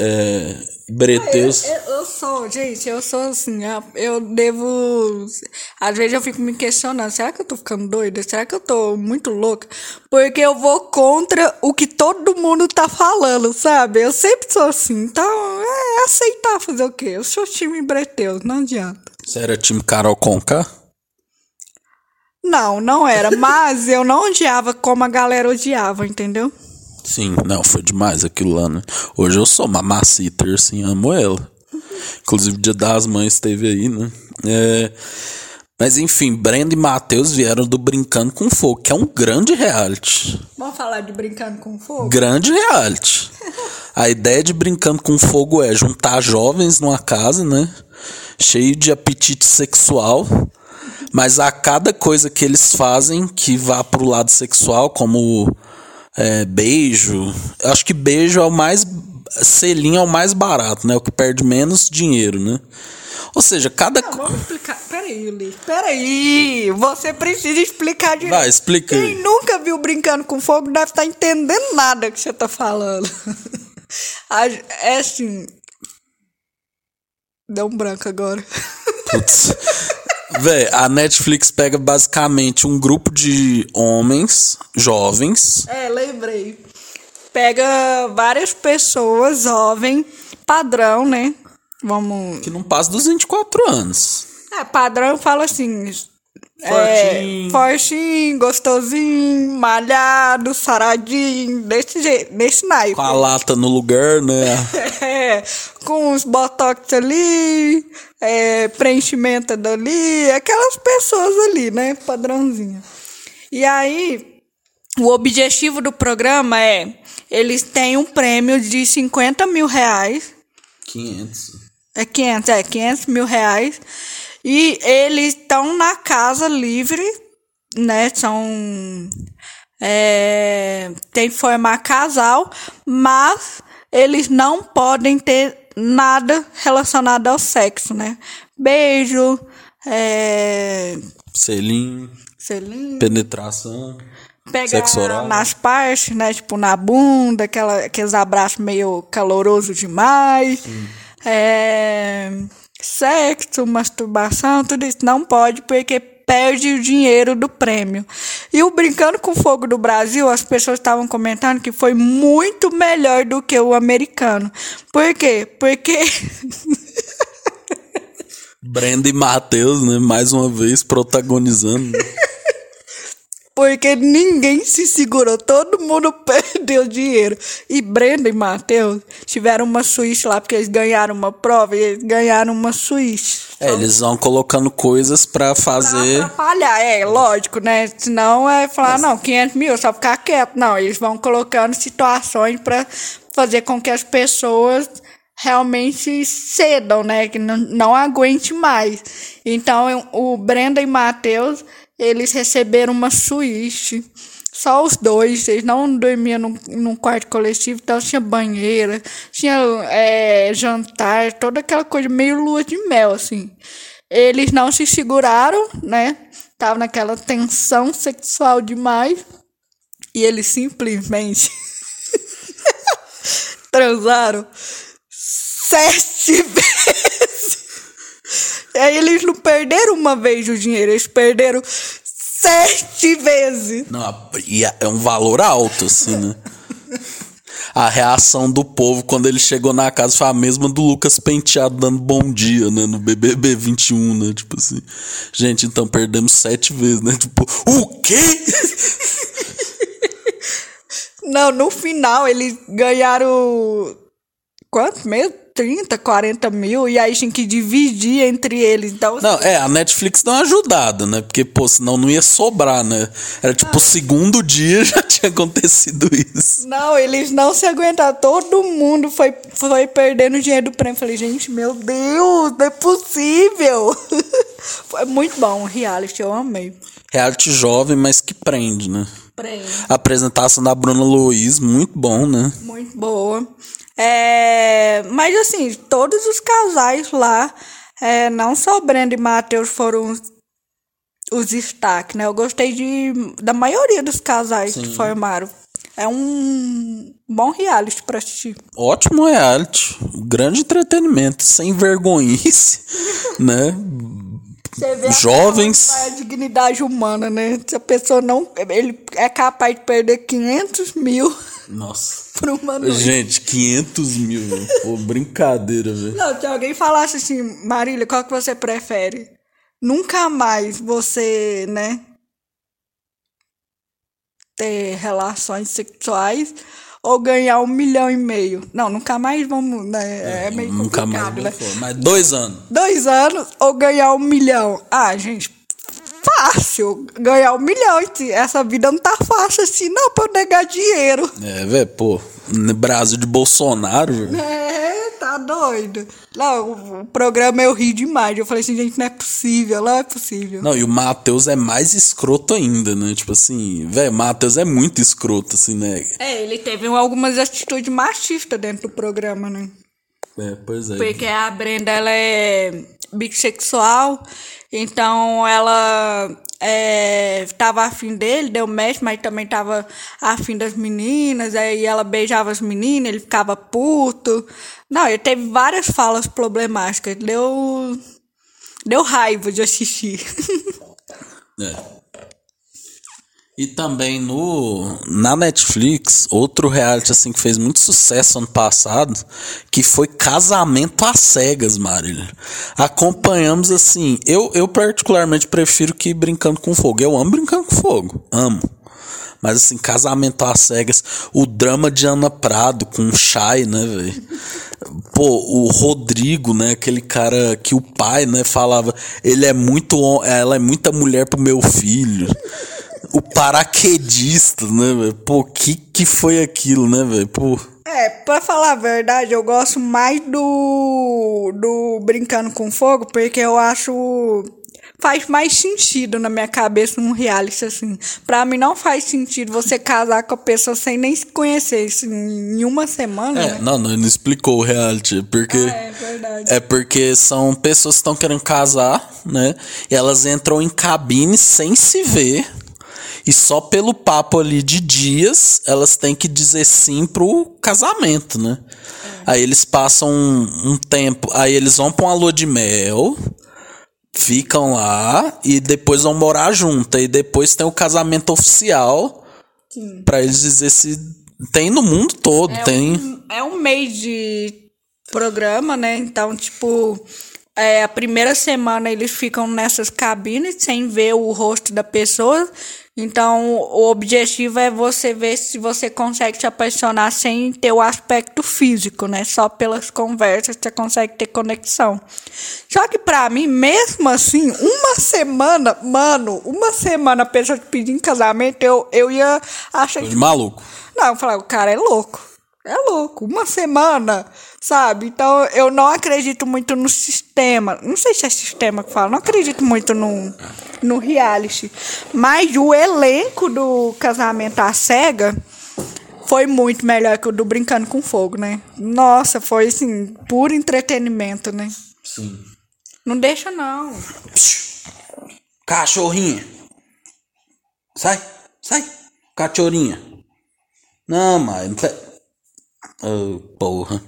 A: É, Breteus.
B: Eu, eu sou, gente, eu sou assim, eu- eu devo. Às vezes eu fico me questionando, será que eu tô ficando doida? Será que eu tô muito louca? Porque eu vou contra o que todo mundo tá falando, sabe? Eu sempre sou assim, então é aceitar fazer o quê? Eu sou time Breteus, não adianta.
A: Você era time Carol Conká?
B: Não, não era, mas eu não odiava como a galera odiava, entendeu?
A: Sim, não, foi demais aquilo lá, né? Hoje eu sou mamacita, assim, amo ela. Inclusive, Dia das Mães esteve aí, né? É, Mas enfim, Brenda e Matheus vieram do Brincando com Fogo, que é um grande reality.
B: Vamos falar de brincando com fogo?
A: Grande reality. A ideia de Brincando com Fogo é juntar jovens numa casa, né? Cheio de apetite sexual. Mas a cada coisa que eles fazem que vá pro lado sexual, como é, beijo. eu Acho que beijo é o mais. Selinho é o mais barato, né? O que perde menos dinheiro, né? Ou seja, cada.
B: Ah, vamos explicar. Peraí, Ulisses. Peraí. Você precisa explicar direito.
A: Vai, explica.
B: Quem nunca viu Brincando com Fogo deve estar entendendo nada que você tá falando. É assim. Deu um branco agora.
A: Putz. Véi, a Netflix pega basicamente um grupo de homens jovens.
B: É, lembrei. Pega várias pessoas, jovem, padrão, né? Vamos.
A: que não passa dos 24 anos.
B: É, padrão fala assim.
A: Fortinho.
B: É, fortinho, gostosinho, malhado, saradinho, desse jeito, desse naipe.
A: Com a lata no lugar, né?
B: É, com os botox ali, é, preenchimento dali, aquelas pessoas ali, né? Padrãozinho. E aí, o objetivo do programa é: eles têm um prêmio de 50 mil reais.
A: 500.
B: É 500, é 500 mil reais. E eles estão na casa livre, né? São. É, tem que formar casal, mas eles não podem ter nada relacionado ao sexo, né? Beijo, é,
A: Selinho,
B: selinho,
A: penetração.
B: pegar
A: Sexo oral.
B: nas partes, né? Tipo na bunda, aquela, aqueles abraços meio caloroso demais. É, sexo, masturbação, tudo isso não pode porque perde o dinheiro do prêmio. E o Brincando com Fogo do Brasil, as pessoas estavam comentando que foi muito melhor do que o americano. Por quê? Porque
A: Brenda e Matheus, né? Mais uma vez protagonizando.
B: Porque ninguém se segurou, todo mundo perdeu dinheiro. E Brenda e Matheus tiveram uma suíte lá, porque eles ganharam uma prova e eles ganharam uma suíte.
A: É, eles vão colocando coisas pra fazer.
B: Pra atrapalhar, é, lógico, né? Senão é falar, não, 500 mil, só ficar quieto. Não, eles vão colocando situações pra fazer com que as pessoas realmente cedam, né? Que não, não aguente mais. Então, o Brenda e Matheus, eles receberam uma suíte. Só os dois, eles não dormiam num, num quarto coletivo, então tinha banheira, tinha é, jantar, toda aquela coisa meio lua de mel, assim. Eles não se seguraram, né? Tava naquela tensão sexual demais. E eles simplesmente transaram sete vezes. Aí eles não perderam uma vez o dinheiro, eles perderam sete vezes.
A: Não, e é um valor alto, assim, né? A reação do povo quando ele chegou na casa foi a mesma do Lucas Penteado dando bom dia, né? No BBB 21, né? Tipo assim. Gente, então perdemos sete vezes, né? Tipo, o quê?
B: Não, no final eles ganharam. Quanto mesmo? 30, 40 mil, e aí tinha que dividir entre eles. Então,
A: Não, é, a Netflix deu uma ajudada, né? Porque, pô, senão não ia sobrar, né? Era tipo o segundo dia já tinha acontecido isso.
B: Não, eles não se aguentaram. Todo mundo foi, foi perdendo dinheiro do prêmio. Falei, gente, meu Deus, não é possível. foi muito bom reality, eu amei.
A: Reality jovem, mas que prende, né?
B: Prêmio.
A: A apresentação da Bruna Luiz, muito bom, né?
B: Muito boa. É, mas assim, todos os casais lá, é, não só Brenda e Matheus foram os, os destaques, né? Eu gostei de, da maioria dos casais que formaram. É um bom reality pra assistir.
A: Ótimo reality. Grande entretenimento, sem vergonhice, né?
B: Você vê
A: Jovens.
B: A, a dignidade humana, né? Se a pessoa não. Ele é capaz de perder 500 mil
A: Nossa.
B: por uma noite.
A: Gente, 500 mil. Pô, brincadeira, velho.
B: Não, se alguém falasse assim, Marília, qual que você prefere? Nunca mais você, né? Ter relações sexuais ou ganhar um milhão e meio? Não, nunca mais vamos, né? É, meio
A: Nunca mais.
B: complicado, né?
A: vou falar. Mas dois anos.
B: Dois anos ou ganhar um milhão? Ah, gente, fácil. Ganhar um milhão. Essa vida não tá fácil assim, não, pra eu negar dinheiro.
A: É, velho, pô. No Brasil de Bolsonaro, velho.
B: É, tá doido. Não, o, o programa eu ri demais. Eu falei assim, gente, não é possível, não é possível.
A: Não, e o Matheus é mais escroto ainda, né? Tipo assim, velho, o Matheus é muito escroto, assim, né?
B: É, ele teve algumas atitudes machistas dentro do programa, né?
A: É, pois é.
B: Porque a Brenda, ela é bissexual, então ela é, tava afim dele, deu match, mas também tava afim das meninas, aí ela beijava as meninas, ele ficava puto. Não, ele teve várias falas problemáticas, deu, deu raiva de assistir.
A: É. E também no na Netflix, outro reality assim que fez muito sucesso ano passado, que foi Casamento às Cegas, Marília. Acompanhamos assim, eu, eu particularmente prefiro que Brincando com Fogo. Eu amo Brincando com Fogo, amo. Mas assim, Casamento às Cegas, o drama de Ana Prado com o Shai, né, velho? Pô, o Rodrigo, né, aquele cara que o pai, né, falava, ele é muito, ela é muita mulher pro meu filho. O paraquedista, né, velho? Pô, que que foi aquilo, né, velho? Pô.
B: É, pra falar a verdade, eu gosto mais do, do Brincando com Fogo, porque eu acho. Faz mais sentido na minha cabeça um reality assim. Pra mim não faz sentido você casar com a pessoa sem nem se conhecer assim, em uma semana.
A: É,
B: né?
A: não, não, não explicou o reality, porque
B: É, verdade.
A: é porque são pessoas que estão querendo casar, né? E elas entram em cabine sem se ver. E só pelo papo ali de dias, elas têm que dizer sim pro casamento, né? Aí eles passam um, um tempo, aí eles vão pra uma lua de mel, ficam lá e depois vão morar junto. E depois tem o casamento oficial pra eles dizer se tem no mundo todo,
B: É
A: tem.
B: um, é um mês de programa, né? Então, tipo, é, a primeira semana eles ficam nessas cabines sem ver o rosto da pessoa. Então, o objetivo é você ver se você consegue se apaixonar sem ter o aspecto físico, né? Só pelas conversas você consegue ter conexão. Só que pra mim, mesmo assim, uma semana, mano, uma semana a pessoa te pedir em casamento, eu, eu ia achar
A: De maluco.
B: não, eu falei, o cara é louco. É louco. Uma semana, sabe? Então eu não acredito muito no sistema. Não sei se é sistema que fala. Não acredito muito no, no reality. Mas o elenco do casamento à cega foi muito melhor que o do Brincando com Fogo, né? Nossa, foi assim, puro entretenimento, né?
A: Sim.
B: Não deixa, não.
A: Cachorrinha. Sai, sai. Cachorrinha. Não, mãe. Não. Oh, porra.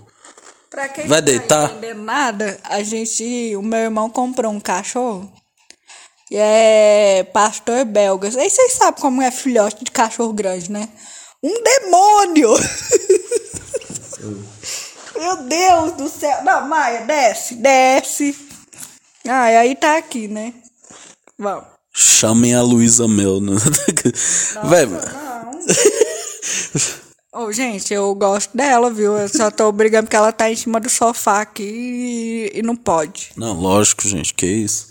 B: Pra quem
A: Vai
B: não tá
A: deitar?
B: entendendo nada, a gente, o meu irmão comprou um cachorro. E é pastor belga. Aí vocês sabem como é filhote de cachorro grande, né? Um demônio! meu Deus do céu! Não, Maia, desce, desce. Ah, e aí tá aqui, né? Vamos.
A: Chamem a Luísa Mel, né? Véi,
B: Ô, gente, eu gosto dela, viu? Eu só tô brigando porque ela tá em cima do sofá aqui e, e não pode.
A: Não, lógico, gente, que isso.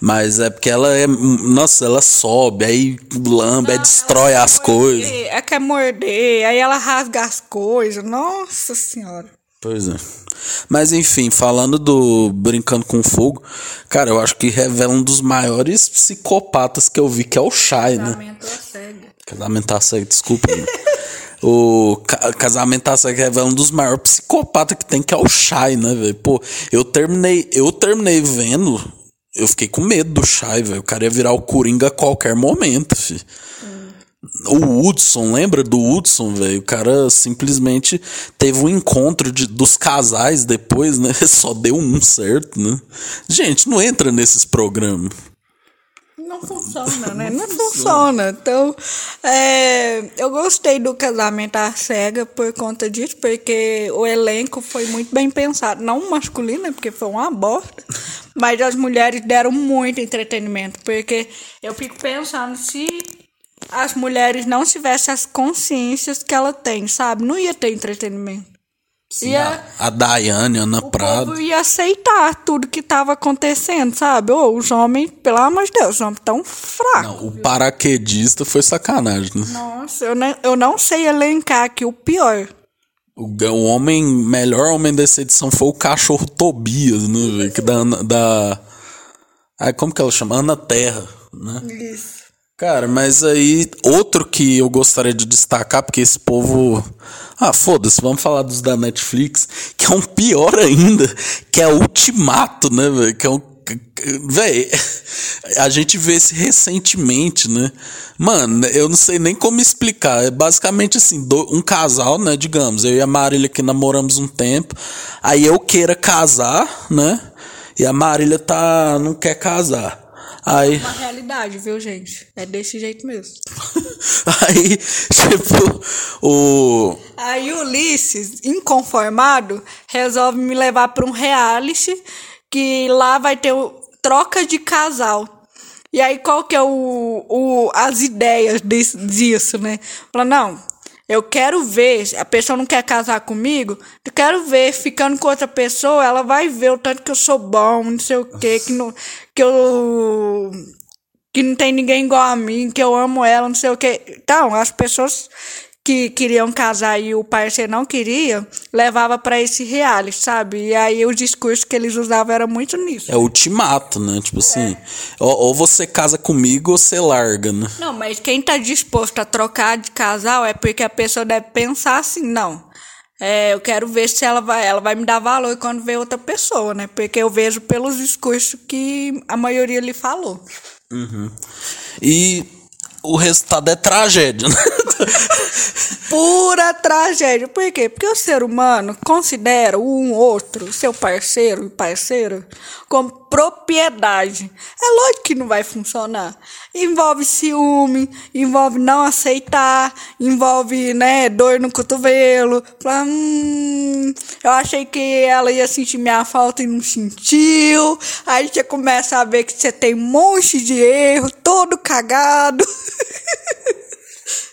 A: Mas é porque ela é. Nossa, ela sobe, aí lambe, aí destrói as coisas.
B: É quer morder, aí ela rasga as coisas. Nossa senhora.
A: Pois é. Mas enfim, falando do Brincando com Fogo, cara, eu acho que revela um dos maiores psicopatas que eu vi, que é o Shai, né?
B: Casamento é cega.
A: Casamento à cega, desculpa. o ca Casamento à cega revela um dos maiores psicopatas que tem, que é o Shai, né, velho? Pô, eu terminei, eu terminei vendo, eu fiquei com medo do Shai, velho. O cara ia virar o Coringa a qualquer momento, filho. O Hudson, lembra do Hudson, velho? O cara simplesmente teve um encontro de, dos casais depois, né? Só deu um certo, né? Gente, não entra nesses programas.
B: Não funciona, né? Não funciona. Então, é, eu gostei do casamento à cega por conta disso, porque o elenco foi muito bem pensado. Não masculino, né? porque foi uma bosta. Mas as mulheres deram muito entretenimento. Porque eu fico pensando se as mulheres não tivessem as consciências que ela tem, sabe? Não ia ter entretenimento. Ia,
A: A, a Daiane, Ana
B: o
A: Prado.
B: povo ia aceitar tudo que tava acontecendo, sabe? Ô, os homens, pelo amor de Deus, os homens tão fracos.
A: Não, o paraquedista foi sacanagem, né?
B: Nossa, eu não, eu não sei elencar aqui o pior.
A: O, o homem, melhor homem dessa edição foi o cachorro Tobias, né, velho? Que da, da. Ai, como que ela chama? Ana Terra, né?
B: Isso.
A: Cara, mas aí, outro que eu gostaria de destacar, porque esse povo. Ah, foda-se, vamos falar dos da Netflix, que é um pior ainda, que é Ultimato, né, velho? Que é um. Véi, a gente vê esse recentemente, né? Mano, eu não sei nem como explicar. É basicamente assim: um casal, né? Digamos, eu e a Marília que namoramos um tempo. Aí eu queira casar, né? E a Marília tá. não quer casar. Aí.
B: Uma realidade, viu, gente? É desse jeito mesmo.
A: Aí, tipo, o.
B: Aí o Ulisses, inconformado, resolve me levar para um reality que lá vai ter o, troca de casal. E aí qual que é o, o as ideias desse, disso, né? Fala, não, eu quero ver, a pessoa não quer casar comigo, eu quero ver, ficando com outra pessoa, ela vai ver o tanto que eu sou bom, não sei o quê, que, não, que eu que não tem ninguém igual a mim, que eu amo ela, não sei o quê. Então, as pessoas que queriam casar e o parceiro não queria, levava para esse reality, sabe? E aí o discurso que eles usavam era muito nisso.
A: É ultimato, né? Tipo assim, ou, ou você casa comigo ou você larga, né?
B: Não, mas quem tá disposto a trocar de casal é porque a pessoa deve pensar assim, não. É, eu quero ver se ela vai, ela vai me dar valor quando vê outra pessoa, né? Porque eu vejo pelos discursos que a maioria lhe falou.
A: E o resultado é tragédia, né?
B: pura tragédia. Por quê? Porque o ser humano considera um outro, seu parceiro e parceira, como propriedade. É lógico que não vai funcionar. Envolve ciúme, envolve não aceitar, envolve, né, dor no cotovelo. Fala, hum, eu achei que ela ia sentir minha falta e não sentiu. Aí você começa a ver que você tem um monte de erro, todo cagado.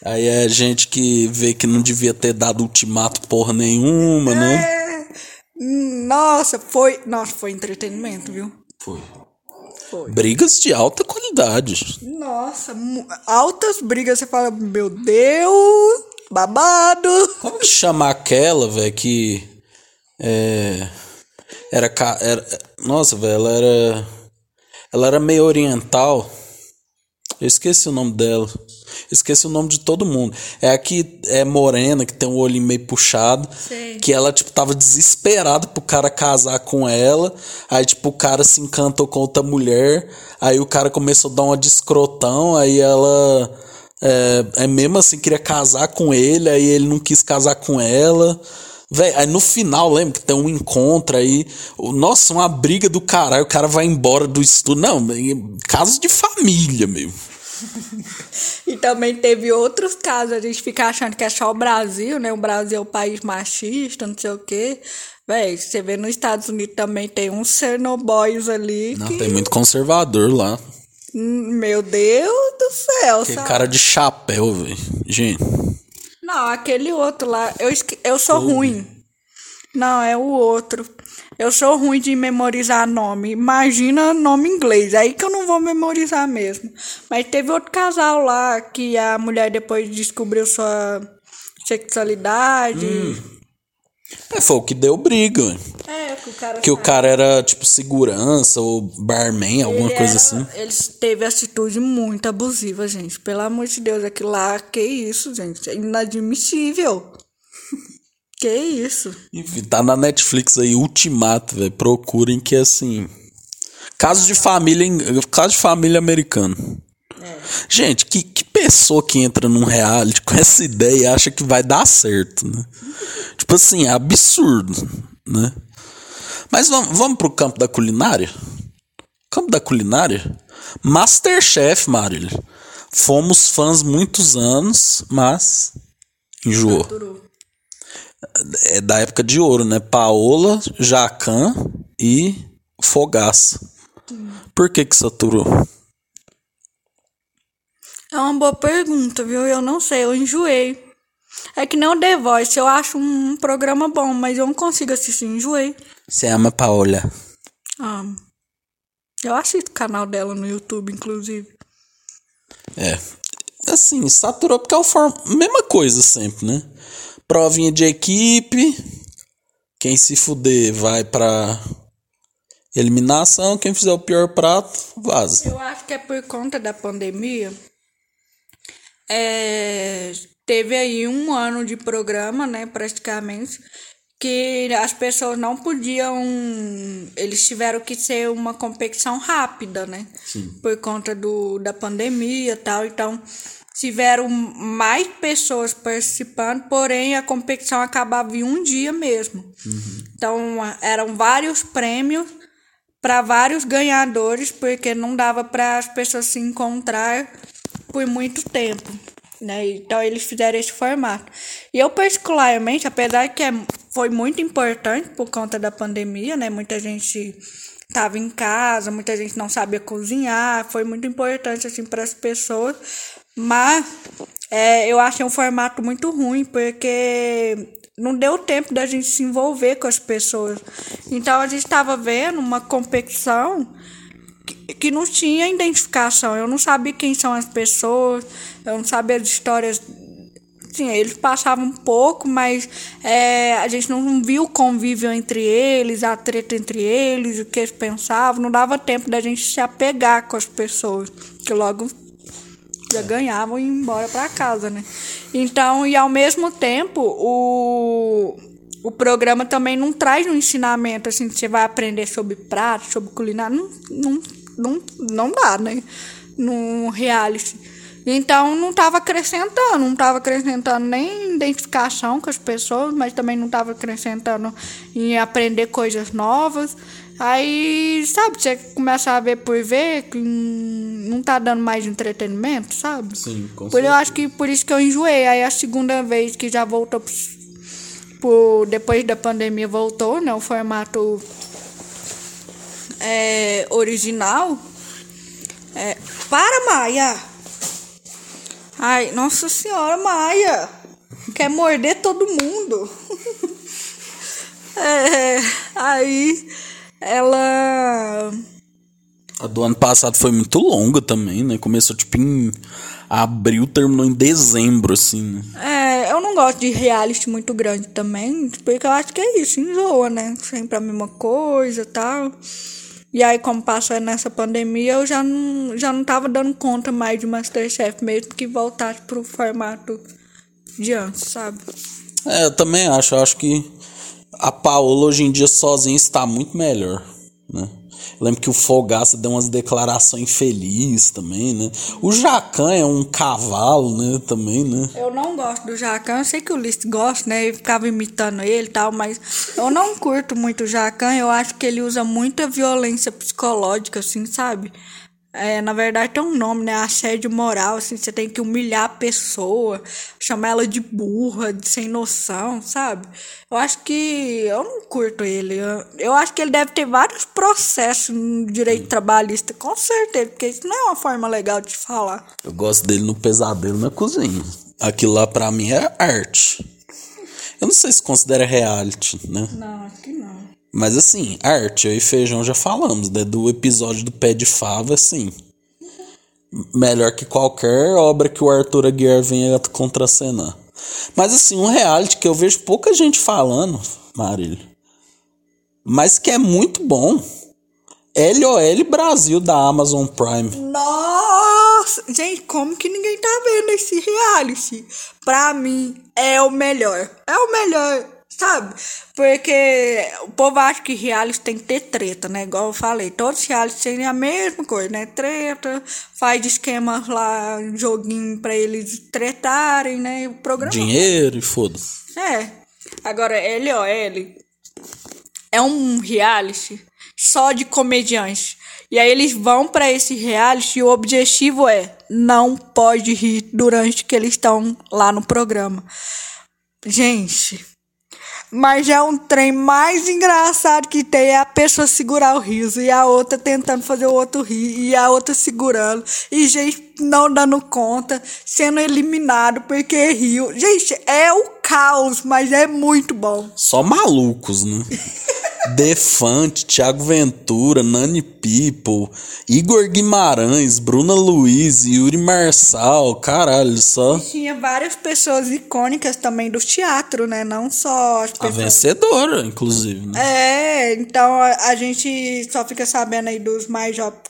A: Aí é gente que vê que não devia ter dado ultimato porra nenhuma, né?
B: É. Nossa, foi. Nossa, foi entretenimento, viu?
A: Foi.
B: Foi.
A: Brigas de alta qualidade.
B: Nossa, mu- altas brigas. Você fala, meu Deus, babado.
A: Como que chama aquela, velho, que. É. Era, ca- era. Nossa, velho, ela era. Ela era meio oriental. Eu esqueci o nome dela. Esqueci o nome de todo mundo. É a que é morena, que tem um olho meio puxado.
B: Sei.
A: Que ela, tipo, tava desesperada pro cara casar com ela. Aí, tipo, o cara se encantou com outra mulher. Aí o cara começou a dar uma de escrotão. Aí ela. É, é mesmo assim, queria casar com ele. Aí ele não quis casar com ela. Véi, aí no final, lembra que tem um encontro aí. o- Nossa, uma briga do caralho. O cara vai embora do estúdio. Não, casos de família, meu.
B: E também teve outros casos, a gente fica achando que é só o Brasil, né? O Brasil é um país machista, não sei o quê. Véi, você vê nos Estados Unidos também tem uns cernoboys ali
A: Não,
B: que.
A: tem muito conservador lá.
B: Hum, Meu Deus do céu,
A: Que
B: sabe?
A: cara de chapéu, velho. Gente.
B: Não, aquele outro lá, eu, esque- eu sou ruim. Não, é o outro. Eu sou ruim de memorizar nome. Imagina nome inglês. Aí que eu não vou memorizar mesmo. Mas teve outro casal lá que a mulher depois descobriu sua sexualidade.
A: É, foi o que deu briga.
B: É, que o cara.
A: Que o cara era, tipo, segurança ou barman, alguma
B: Ele
A: coisa
B: era-
A: assim.
B: Ele teve atitude muito abusiva, gente. Pelo amor de Deus, aquilo lá, que isso, gente? É inadmissível. Que isso?
A: Enfim, tá na Netflix aí, Ultimato, velho. Procurem que, assim... Caso de família, caso de família americano. Gente, que, que pessoa que entra num reality com essa ideia e acha que vai dar certo, né? tipo assim, é absurdo, né? Mas vamos, vamos pro campo da culinária? Campo da culinária? Masterchef, Marília. Fomos fãs muitos anos, mas enjoou.
B: Durou.
A: É da época de ouro, né? Paola, Jacan e Fogaça. Por que que saturou?
B: É uma boa pergunta, viu? Eu não sei, eu enjoei. É que nem o The Voice, eu acho um programa bom, mas eu não consigo assistir, enjoei.
A: Você ama Paola?
B: Ah, eu assisto o canal dela no YouTube, inclusive.
A: É. Assim, saturou porque é o form... mesma coisa sempre, né? Provinha de equipe. Quem se fuder vai pra eliminação. Quem fizer o pior prato, vaza.
B: Eu acho que é por conta da pandemia. É, teve aí um ano de programa, né, praticamente, que as pessoas não podiam. Eles tiveram que ser uma competição rápida, né? Por conta do, da pandemia e tal. Então, tiveram mais pessoas participando, porém a competição acabava em um dia mesmo. Então, eram vários prêmios para vários ganhadores, porque não dava para as pessoas se encontrar por muito tempo. Né? Então eles fizeram esse formato. E eu, particularmente, apesar que é, foi muito importante por conta da pandemia, né? Muita gente estava em casa, muita gente não sabia cozinhar, foi muito importante assim para as pessoas. Mas é, eu achei um formato muito ruim, porque não deu tempo da gente se envolver com as pessoas. Então a gente estava vendo uma competição que, que não tinha identificação. Eu não sabia quem são as pessoas, eu não sabia as histórias. Sim, eles passavam um pouco, mas é, a gente não viu o convívio entre eles, a treta entre eles, o que eles pensavam. Não dava tempo da gente se apegar com as pessoas, que logo já ganhavam e iam embora para casa, né? Então, e ao mesmo tempo, o, o programa também não traz um ensinamento, assim, que você vai aprender sobre prato, sobre culinária. Não, não, não, não dá, né? Num reality. Então não estava acrescentando, não estava acrescentando nem identificação com as pessoas, mas também não estava acrescentando em aprender coisas novas. Aí, sabe, você começa a ver por ver que não tá dando mais entretenimento, sabe?
A: Sim, com
B: por, Eu acho que por isso que eu enjoei. Aí a segunda vez que já voltou por, depois da pandemia voltou, né? O formato é, original. É, para, Maia! Ai, nossa senhora, Maia! Quer morder todo mundo. é, aí ela.
A: A do ano passado foi muito longa também, né? Começou tipo em abril, terminou em dezembro, assim. Né?
B: É, eu não gosto de reality muito grande também, porque eu acho que é isso, enjoa, né? Sempre a mesma coisa tal. E aí, como passou nessa pandemia, eu já não, já não tava dando conta mais de Masterchef, mesmo que voltasse pro formato de antes, sabe?
A: É, eu também acho. Eu acho que a Paola hoje em dia sozinha está muito melhor, né? Eu lembro que o Fogaça deu umas declarações infelizes também, né? O Jacan é um cavalo, né? Também, né?
B: Eu não gosto do Jacan. Eu sei que o List gosta, né? Ele ficava imitando ele e tal, mas eu não curto muito o Jacan. Eu acho que ele usa muita violência psicológica, assim, sabe? É, na verdade tem um nome, né? Assédio moral, assim, você tem que humilhar a pessoa, chamar ela de burra, de sem noção, sabe? Eu acho que eu não curto ele. Eu, eu acho que ele deve ter vários processos no direito trabalhista, com certeza, porque isso não é uma forma legal de falar.
A: Eu gosto dele no pesadelo na cozinha. Aquilo lá pra mim é arte. Eu não sei se considera reality, né?
B: Não, acho que não.
A: Mas assim, arte, eu e Feijão já falamos, né? Do episódio do Pé de Fava, assim. Melhor que qualquer obra que o Arthur Aguiar venha contracenar. Mas assim, um reality que eu vejo pouca gente falando, Marília. Mas que é muito bom. LOL Brasil da Amazon Prime.
B: Nossa! Gente, como que ninguém tá vendo esse reality? Pra mim, é o melhor. É o melhor sabe? Porque o povo acha que reality tem que ter treta, né? Igual eu falei, todos os reality têm a mesma coisa, né? Treta, faz esquemas lá, joguinho pra eles tretarem, né? O programa.
A: Dinheiro e foda-se.
B: É. Agora, LOL é um reality só de comediantes. E aí eles vão para esse reality e o objetivo é não pode rir durante que eles estão lá no programa. Gente, mas é um trem mais engraçado que tem é a pessoa segurar o riso e a outra tentando fazer o outro rir e a outra segurando e gente não dando conta, sendo eliminado porque riu. Gente, é o caos, mas é muito bom.
A: Só malucos, né? Defante, Thiago Ventura, Nani People, Igor Guimarães, Bruna Luiz, Yuri Marçal, caralho, só.
B: E tinha várias pessoas icônicas também do teatro, né? Não só as pessoas.
A: A vencedora, inclusive. Né?
B: É, então a, a, gente só fica sabendo aí dos mais jovens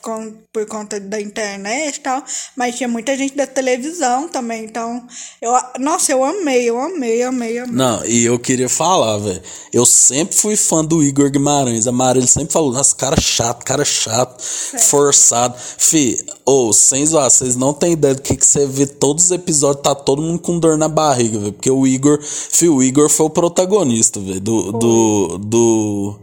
B: por conta da internet e tal, mas tinha muita gente da televisão também, então eu, nossa, eu amei, eu amei, amei, amei.
A: Não, e eu queria falar, velho, eu sempre fui fã do Igor Guimarães, a Marília sempre falou, nossa, cara chato, cara chato, é. forçado, fi, ou, oh, sem zoar, vocês não tem ideia do que, que você vê todos os episódios, tá todo mundo com dor na barriga, velho, porque o Igor, fi, o Igor foi o protagonista, velho, do, do, do,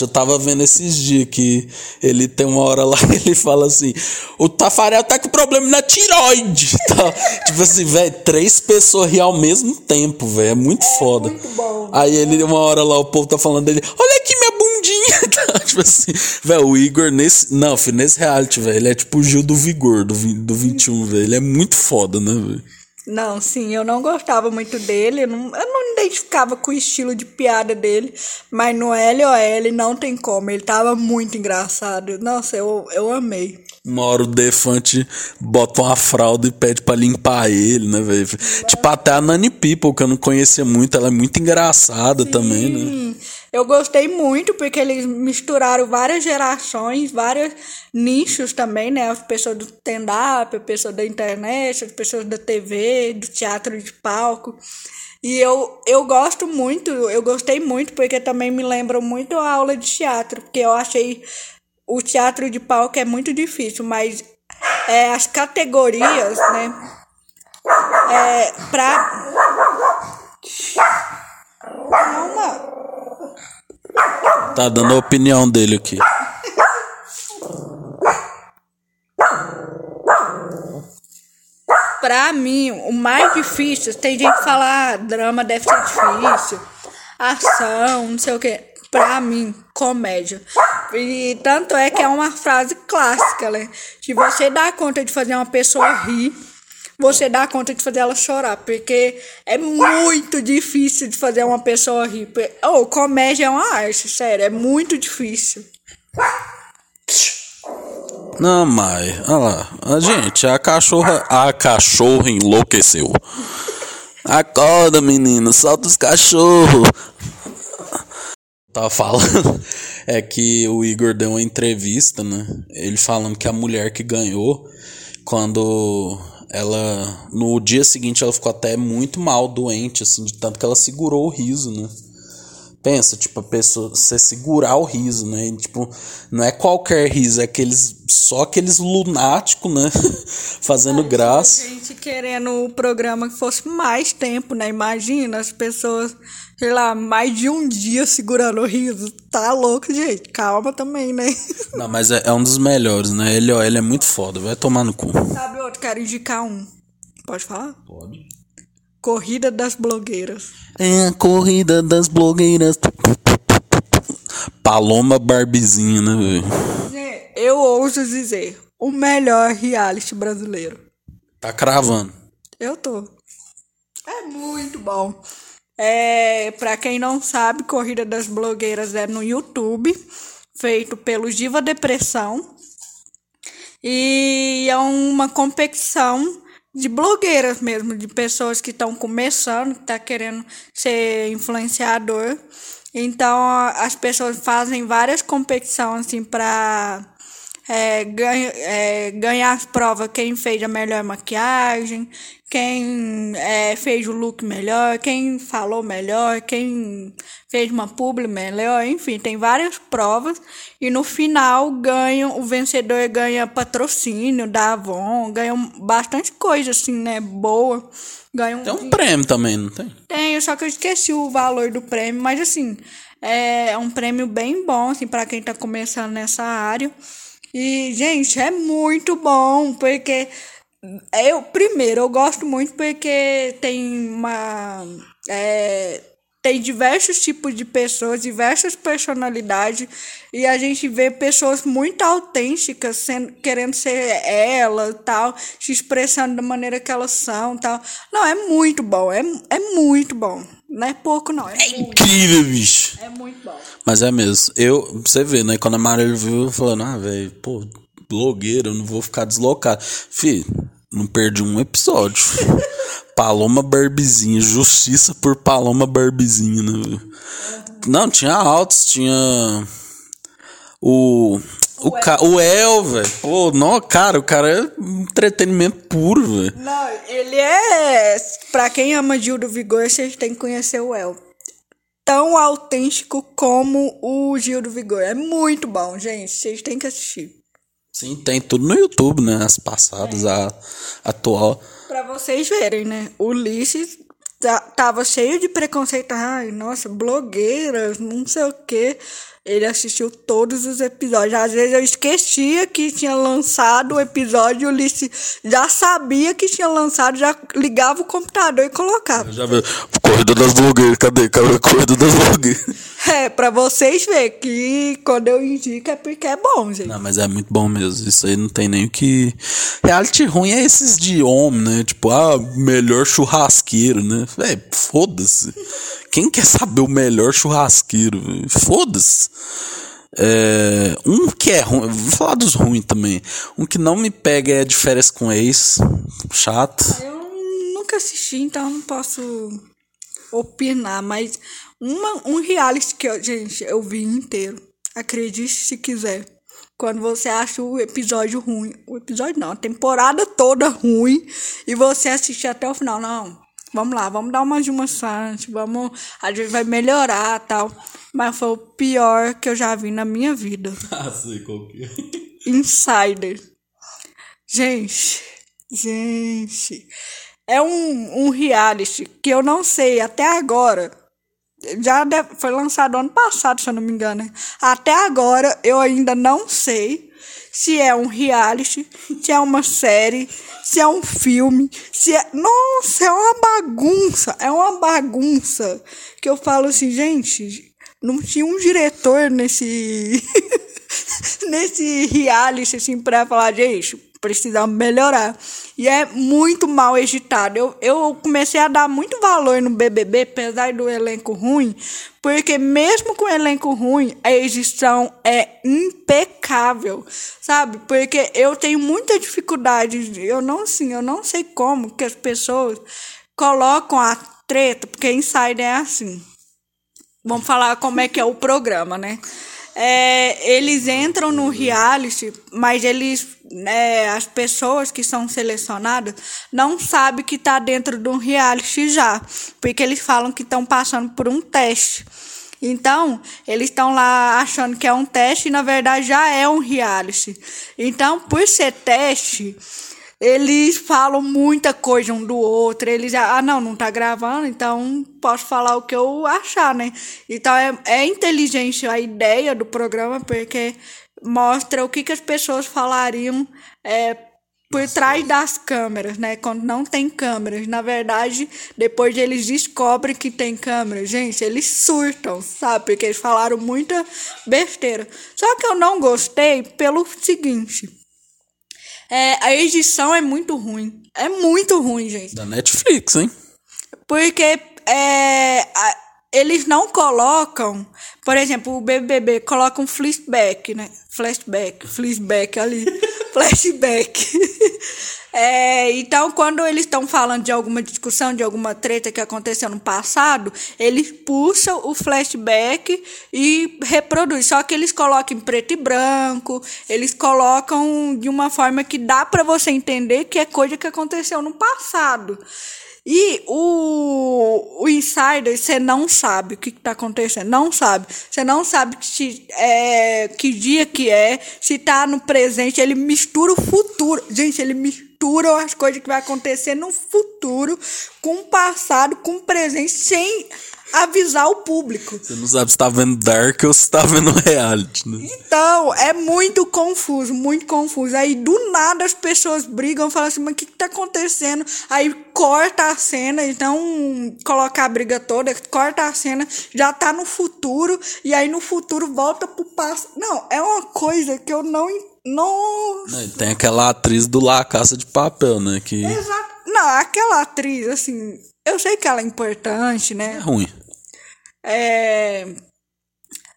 A: eu tava vendo esses dias que ele tem uma hora lá, ele fala assim, o Tafarel tá com problema na tiroide. Tá? tipo assim, velho, três pessoas rir ao mesmo tempo, velho. É muito é foda.
B: Muito bom.
A: Aí ele, uma hora lá, o povo tá falando dele, olha aqui minha bundinha. Tá? Tipo assim, velho, o Igor nesse. Não, filho, nesse reality, velho, ele é tipo o Gil do Vigor, do, do 21, velho. Ele é muito foda, né, velho?
B: Não, sim, eu não gostava muito dele, eu não, eu não identificava com o estilo de piada dele, mas no LOL não tem como, ele tava muito engraçado. Nossa, eu, eu amei.
A: Uma hora o Defante bota uma fralda e pede para limpar ele, né, velho? Tipo, até a Nani People, que eu não conhecia muito, ela é muito engraçada
B: Sim.
A: também, né?
B: Eu gostei muito porque eles misturaram várias gerações, vários nichos também, né? As pessoas do stand-up, as pessoas da internet, as pessoas da TV, do teatro de palco. E eu, eu gosto muito, eu gostei muito porque também me lembra muito a aula de teatro, porque eu achei o teatro de palco é muito difícil, mas é, as categorias, né? É, pra. Calma.
A: Tá dando a opinião dele aqui.
B: Pra mim, o mais difícil, tem gente que fala, ah, drama deve ser difícil, ação, não sei o que. Pra mim, comédia. E tanto é que é uma frase clássica, né? Se você dá conta de fazer uma pessoa rir, você dá conta de fazer ela chorar, porque é muito difícil de fazer uma pessoa rir. Oh, comédia é uma arte, sério, é muito difícil.
A: Não, mas, olha lá. A gente, a cachorra, a cachorra enlouqueceu. Acorda, menino, solta os cachorros. Tava falando é que o Igor deu uma entrevista, né? Ele falando que a mulher que ganhou, quando ela no dia seguinte ela ficou até muito mal, doente, assim, de tanto que ela segurou o riso, né? Pensa, tipo, a pessoa, você segurar o riso, né? E, tipo, não é qualquer riso, é aqueles, só aqueles lunáticos, né? Fazendo
B: Ai,
A: graça.
B: gente querendo o programa que fosse mais tempo, né? Imagina as pessoas, sei lá, mais de um dia segurando o riso. Tá louco, gente. Calma também, né?
A: Não, mas é, é um dos melhores, né? Ele, ó, ele é muito foda, vai tomar no cu.
B: Sabe outro? Quero indicar um. Pode falar?
A: Pode.
B: Corrida das blogueiras.
A: É a corrida das blogueiras. Paloma Barbizinha, né, velho?
B: Eu ouso dizer, o melhor reality brasileiro.
A: Tá cravando.
B: Eu tô. É muito bom. É, pra quem não sabe, Corrida das Blogueiras é no YouTube, feito pelo Diva Depressão. E é uma competição de blogueiras mesmo, de pessoas que estão começando, que tá querendo ser influenciador. Então as pessoas fazem várias competições assim para é, ganha, é, ganhar as provas quem fez a melhor maquiagem, quem é, fez o look melhor, quem falou melhor, quem fez uma publi melhor, enfim, tem várias provas e no final ganham, o vencedor ganha patrocínio da Avon, ganha bastante coisa assim, né, boa. Ganha um
A: tem um prêmio também, não tem?
B: Tem, só que eu esqueci o valor do prêmio, mas assim, é um prêmio bem bom assim para quem tá começando nessa área. E, gente, é muito bom, porque eu, primeiro, eu gosto muito porque tem uma. É, tem diversos tipos de pessoas, diversas personalidades, e a gente vê pessoas muito autênticas, sendo, querendo ser ela tal, se expressando da maneira que elas são tal. Não, é muito bom, é, é muito bom. Não é pouco, não. É,
A: é incrível, bicho.
B: É muito bom.
A: Mas é mesmo. Eu, você vê, né? Quando a Maria viu, falando, ah, velho, pô, blogueira, eu não vou ficar deslocado. Fih, não perdi um episódio. Paloma Barbizinha, justiça por Paloma Barbizinha, né? Não, tinha altos, tinha. O. O, ca... o El, velho. Pô, não, cara, o cara é entretenimento puro, velho.
B: Não, ele é. Pra quem ama Gil do Vigor, vocês têm que conhecer o El. Tão autêntico como o Gil do Vigor. É muito bom, gente. Vocês têm que assistir.
A: Sim, tem tudo no YouTube, né? As passadas, é. a atual.
B: Pra vocês verem, né? O Ulisses tava cheio de preconceito. Ai, nossa, blogueiras, não sei o quê. Ele assistiu todos os episódios. Às vezes eu esquecia que tinha lançado o episódio o Ulisses já sabia que tinha lançado, já ligava o computador e colocava.
A: Já viu. Corrida das blogueiras, cadê? Cadê corrida das blogueiras?
B: É, pra vocês verem que quando eu indico é porque é bom, gente.
A: Não, mas é muito bom mesmo. Isso aí não tem nem o que. Reality ruim é esses de homem, né? Tipo, ah, melhor churrasqueiro, né? É, foda-se. Quem quer saber o melhor churrasqueiro? Foda-se. É, um que é ruim, vou falar dos ruins também. Um que não me pega é de férias com ex. Chato.
B: Eu nunca assisti, então não posso opinar, mas uma, um reality que eu, gente, eu vi inteiro. Acredite se quiser. Quando você acha o episódio ruim, o episódio não, a temporada toda ruim e você assistir até o final, não. Vamos lá, vamos dar uma de uma vamos, a gente vai melhorar tal. Mas foi o pior que eu já vi na minha vida.
A: Ah, sei qual que é.
B: Insider. Gente, gente. É um, um reality que eu não sei até agora. Já foi lançado ano passado, se eu não me engano. Até agora eu ainda não sei se é um reality, se é uma série, se é um filme, se é. Nossa, é uma bagunça! É uma bagunça. Que eu falo assim, gente, não tinha um diretor nesse. nesse reality, assim, pra falar, gente, precisamos melhorar. E é muito mal editado. Eu, eu comecei a dar muito valor no BBB, apesar do elenco ruim, porque mesmo com o elenco ruim, a edição é impecável, sabe? Porque eu tenho muita dificuldade, eu não assim, eu não sei como que as pessoas colocam a treta, porque Insider é assim. Vamos falar como é que é o programa, né? É, eles entram no reality, mas eles, é, as pessoas que são selecionadas não sabem que está dentro de um reality já, porque eles falam que estão passando por um teste. Então, eles estão lá achando que é um teste e na verdade já é um reality. Então, por ser teste, eles falam muita coisa um do outro. Eles, ah, não, não tá gravando, então posso falar o que eu achar, né? Então é, é inteligente a ideia do programa, porque mostra o que, que as pessoas falariam é, por trás das câmeras, né? Quando não tem câmeras. Na verdade, depois eles descobrem que tem câmeras, gente, eles surtam, sabe? Porque eles falaram muita besteira. Só que eu não gostei pelo seguinte. É, a edição é muito ruim. É muito ruim, gente.
A: Da Netflix, hein?
B: Porque é, a, eles não colocam, por exemplo, o BBB coloca um flashback, né? Flashback, flashback ali, flashback. É, então, quando eles estão falando de alguma discussão, de alguma treta que aconteceu no passado, eles puxam o flashback e reproduzem. Só que eles colocam em preto e branco, eles colocam de uma forma que dá para você entender que é coisa que aconteceu no passado. E o, o insider, você não sabe o que está acontecendo, não sabe. Você não sabe que, é, que dia que é, se está no presente, ele mistura o futuro. Gente, ele mistura as coisas que vai acontecer no futuro com o passado, com o presente, sem avisar o público.
A: Você não sabe se tá vendo Dark ou se tá vendo reality, né?
B: Então, é muito confuso, muito confuso. Aí, do nada, as pessoas brigam, falam assim, mas o que, que tá acontecendo? Aí, corta a cena, então, colocar a briga toda, corta a cena, já tá no futuro, e aí, no futuro, volta pro passado. Não, é uma coisa que eu não... não...
A: Tem aquela atriz do La Caça de Papel, né? Que...
B: Exato. Não, aquela atriz, assim, eu sei que ela é importante, né?
A: É ruim
B: é,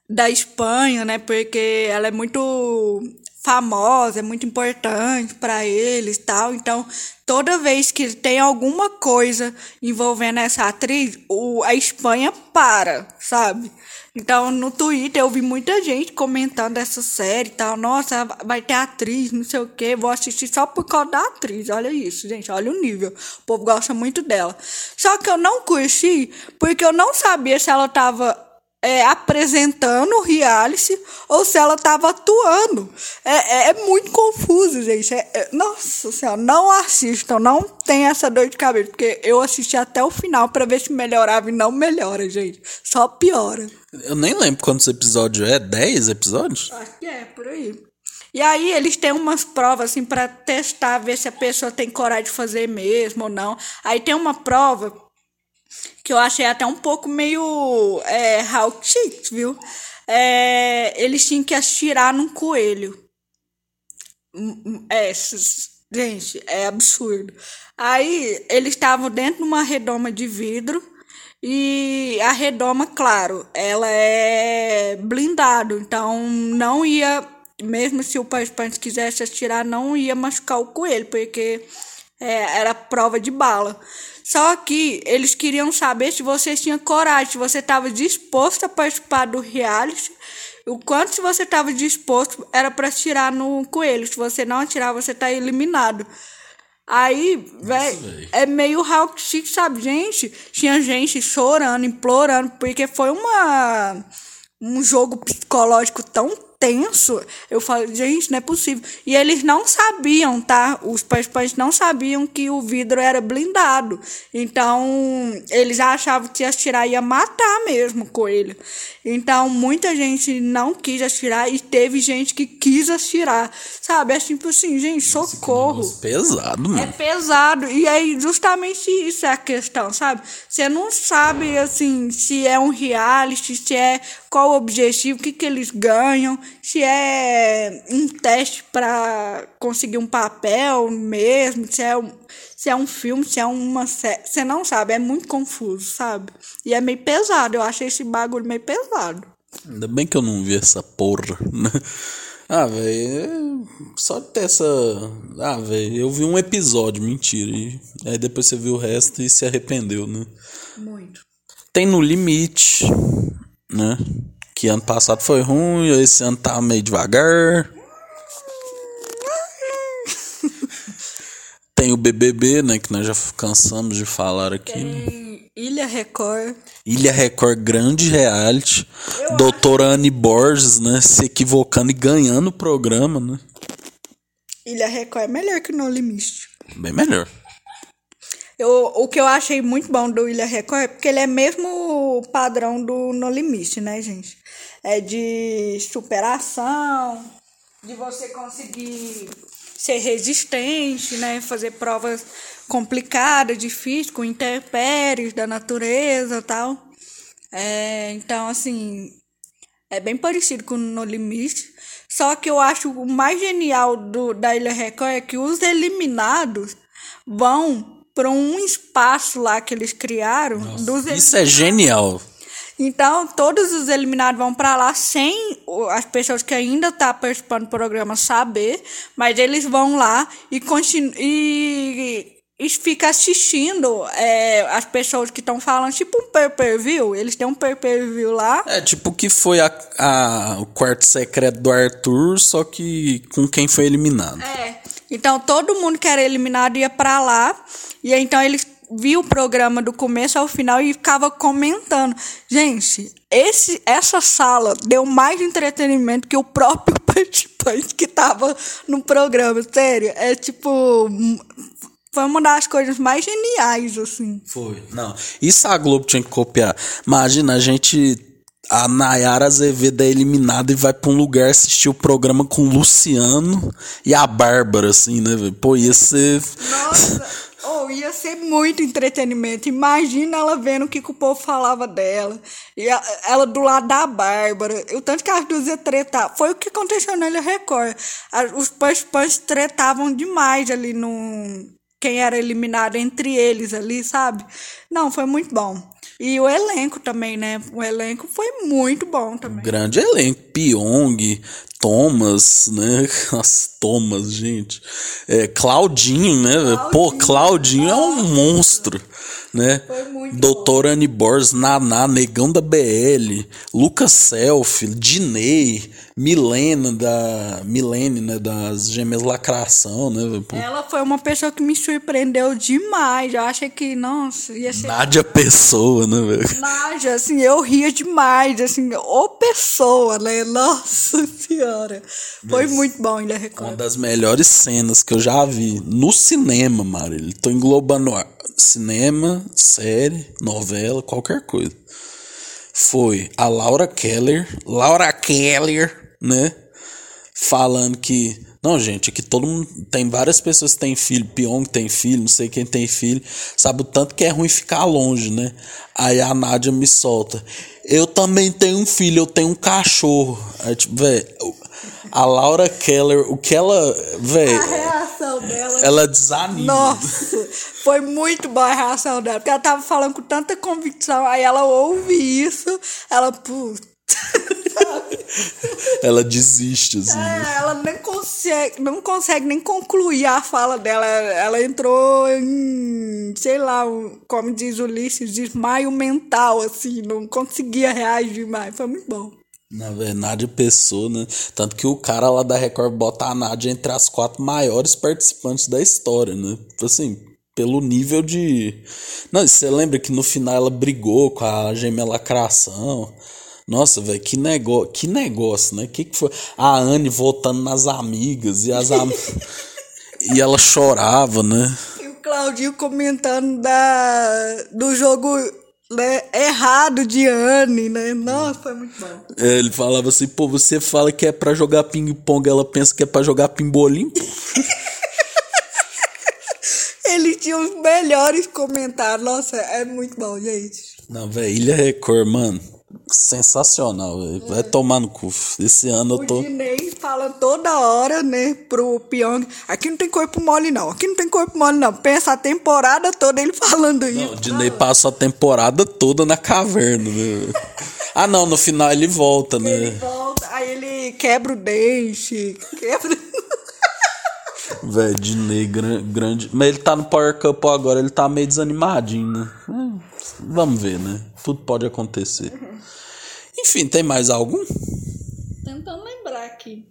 B: da Espanha, né? Porque ela é muito famosa, é muito importante para eles, tal. Então, toda vez que tem alguma coisa envolvendo essa atriz, o, a Espanha para, sabe? Então, no Twitter eu vi muita gente comentando essa série e tal. Nossa, vai ter atriz, não sei o quê. Vou assistir só por causa da atriz. Olha isso, gente. Olha o nível. O povo gosta muito dela. Só que eu não curti porque eu não sabia se ela tava é, apresentando o reality ou se ela estava atuando. É, é, é, muito confuso, gente. É, é, nossa senhora, não assistam, não tem essa dor de cabeça, porque eu assisti até o final para ver se melhorava e não melhora, gente. Só piora.
A: Eu nem lembro quantos episódios é, 10 episódios?
B: Acho que é, por aí. E aí eles têm umas provas assim para testar, ver se a pessoa tem coragem de fazer mesmo ou não. Aí tem uma prova que eu achei até um pouco meio é, how cheat, viu? É, eles tinham que atirar num coelho. Hum, hum, é, gente, é absurdo. Aí eles estavam dentro de uma redoma de vidro e a redoma, claro, ela é blindado, então não ia, mesmo se o participante quisesse atirar, não ia machucar o coelho, porque é, era prova de bala. Só que eles queriam saber se você tinha coragem, se você estava disposto a participar do reality. O quanto se você estava disposto era para atirar no coelho. Se você não atirar, você tá eliminado. Aí, velho, é meio rock chic, sabe, gente? Tinha gente chorando, implorando, porque foi uma um jogo psicológico tão tenso. Eu falei, gente, não é possível. E eles não sabiam, tá? Os participantes não sabiam que o vidro era blindado. Então, eles achavam que atirar ia matar mesmo o coelho. Então, muita gente não quis atirar e teve gente que quis atirar. Sabe? É tipo assim, gente, socorro.
A: Nossa, pesado, mano.
B: É pesado. E aí, justamente isso é a questão, sabe? Você não sabe, assim, se é um reality, se é qual o objetivo, o que, que eles ganham, se é um teste para conseguir um papel mesmo, se é um, se é um filme, se é uma série. Você não sabe, é muito confuso, sabe? E é meio pesado. Eu achei esse bagulho meio pesado.
A: Ainda bem que eu não vi essa porra, né? Ah, velho, só ter essa. Ah, velho, eu vi um episódio, mentira. E aí depois você viu o resto e se arrependeu, né?
B: Muito.
A: Tem no limite, né? Que ano passado foi ruim, esse ano tá meio devagar. Tem o BBB, né? Que nós já cansamos de falar aqui. Né?
B: Ilha Record.
A: Ilha Record, grande reality. Doutora Anne Borges, né? Se equivocando e ganhando o programa, né?
B: Ilha Record é melhor que o No Limite.
A: Bem melhor.
B: Eu, o que eu achei muito bom do Ilha Record é porque ele é mesmo o padrão do No Limite, né, gente? É de superação, de você conseguir ser resistente, né? Fazer provas complicadas, difíceis, com intempéries da natureza tal. É, então, assim, é bem parecido com No Limite. Só que eu acho o mais genial do, da Ilha Record é que os eliminados vão para um espaço lá que eles criaram.
A: Nossa, isso é genial.
B: Então, todos os eliminados vão para lá sem as pessoas que ainda estão tá participando do programa saber, mas eles vão lá e, continu e, e fica assistindo é, as pessoas que estão falando, tipo um pay-per-view. Eles têm um pay-per-view lá.
A: É, tipo que foi a, a, o quarto secreto do Arthur, só que com quem foi eliminado.
B: É. Então, todo mundo que era eliminado ia para lá. E então eles viu o programa do começo ao final e ficava comentando. Gente, esse, essa sala deu mais entretenimento que o próprio participante que estava no programa. Sério, é tipo. Foi uma das coisas mais geniais, assim.
A: Foi. Não, isso a Globo tinha que copiar. Imagina, a gente a Nayara Azevedo é eliminada e vai pra um lugar assistir o programa com o Luciano e a Bárbara, assim, né? Pô, ia ser.
B: Nossa! Oh, ia ser muito entretenimento. Imagina ela vendo o que, que o povo falava dela. E a, ela do lado da Bárbara. O tanto que as duas iam tretar. Foi o que aconteceu na Ilha Record. os participantes tretavam demais ali no. Quem era eliminado entre eles ali, sabe? Não, foi muito bom. E o elenco também, né? O elenco foi muito bom também.
A: grande elenco. Pyong, Thomas, né? As Thomas, gente. É, Claudinho, né? Claudinho, Pô, Claudinho é um monstro, né? Doutor Annie Borges, Naná, Negão da BL, Lucas Self, Dinei, Milena da Milene, né, das Gêmeas Lacração, né?
B: Pô. Ela foi uma pessoa que me surpreendeu demais. Eu achei que, nossa, ia ser
A: Nádia Pessoa, né, velho?
B: Nádia, assim, eu ria demais, assim, ô pessoa, né? Nossa senhora. Foi Mas muito bom, ainda recordo.
A: Uma das melhores cenas que eu já vi no cinema, Marília. Tô englobando cinema, série, novela, qualquer coisa. Foi a Laura Keller, Laura Keller, né? Falando que. Não, gente, que todo mundo. Tem várias pessoas que têm filho, Pyong tem filho, não sei quem tem filho. Sabe o tanto que é ruim ficar longe, né? Aí a Nádia me solta. Eu também tenho um filho, eu tenho um cachorro. Aí, tipo, velho. A Laura Keller, o que ela. Velho.
B: A reação dela.
A: Ela desanima.
B: Nossa, foi muito boa a reação dela. Porque ela tava falando com tanta convicção. Aí ela ouve isso, ela, puta.
A: ela desiste, assim.
B: É, ela nem consegue, não consegue nem concluir a fala dela. Ela entrou em, sei lá, como diz Ulisses, desmaio mental, assim, não conseguia reagir mais. Foi muito bom.
A: Na verdade, pessoa, né? Tanto que o cara lá da Record bota a Nádia entre as quatro maiores participantes da história, né? Assim, pelo nível de. Não, você lembra que no final ela brigou com a gêmea lacração? Nossa, velho, que, negócio, que negócio, né? Que que foi? A Anne voltando nas amigas e as am... e ela chorava, né?
B: E o Claudinho comentando da, do jogo né, errado de Anne, né? Nossa, foi muito bom.
A: É, ele falava assim, pô, você fala que é pra jogar ping-pong, ela pensa que é pra jogar pimbolim.
B: Ele tinha os melhores comentários. Nossa, é muito bom, gente.
A: Não, velho, Ilha Record, mano. Sensacional. Vai tomar no cu. Esse ano eu tô.
B: O Dinei fala toda hora, né, pro Pyong. Aqui não tem corpo mole, não. Aqui não tem corpo mole, não. Pensa a temporada toda ele falando isso.
A: Não, o Dinei passa a temporada toda na caverna, né? ah, não, no final ele volta, né?
B: Ele volta, aí ele quebra o dente, quebra.
A: Velho, Dinei gran, grande. Mas ele tá no Power Cup agora, ele tá meio desanimadinho, né? Hum, vamos ver, né? Tudo pode acontecer. Uhum. Enfim, tem mais algum?
B: Tentando lembrar aqui.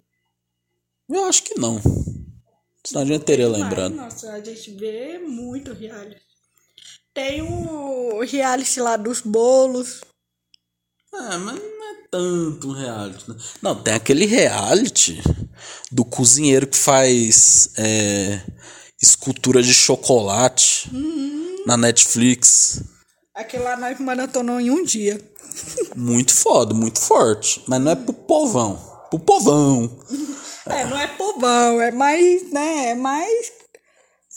A: Eu acho que não. Senão a gente teria lembrado.
B: Nossa, a gente vê muito reality. Tem o reality lá dos bolos.
A: É, mas não é tanto um reality. Né? Não, tem aquele reality do cozinheiro que faz é, escultura de chocolate uhum. na Netflix.
B: Aquele lá nós maratonou em um dia.
A: Muito foda, muito forte. Mas não é pro povão. Pro povão.
B: É, não é povão, é mais, né? É mais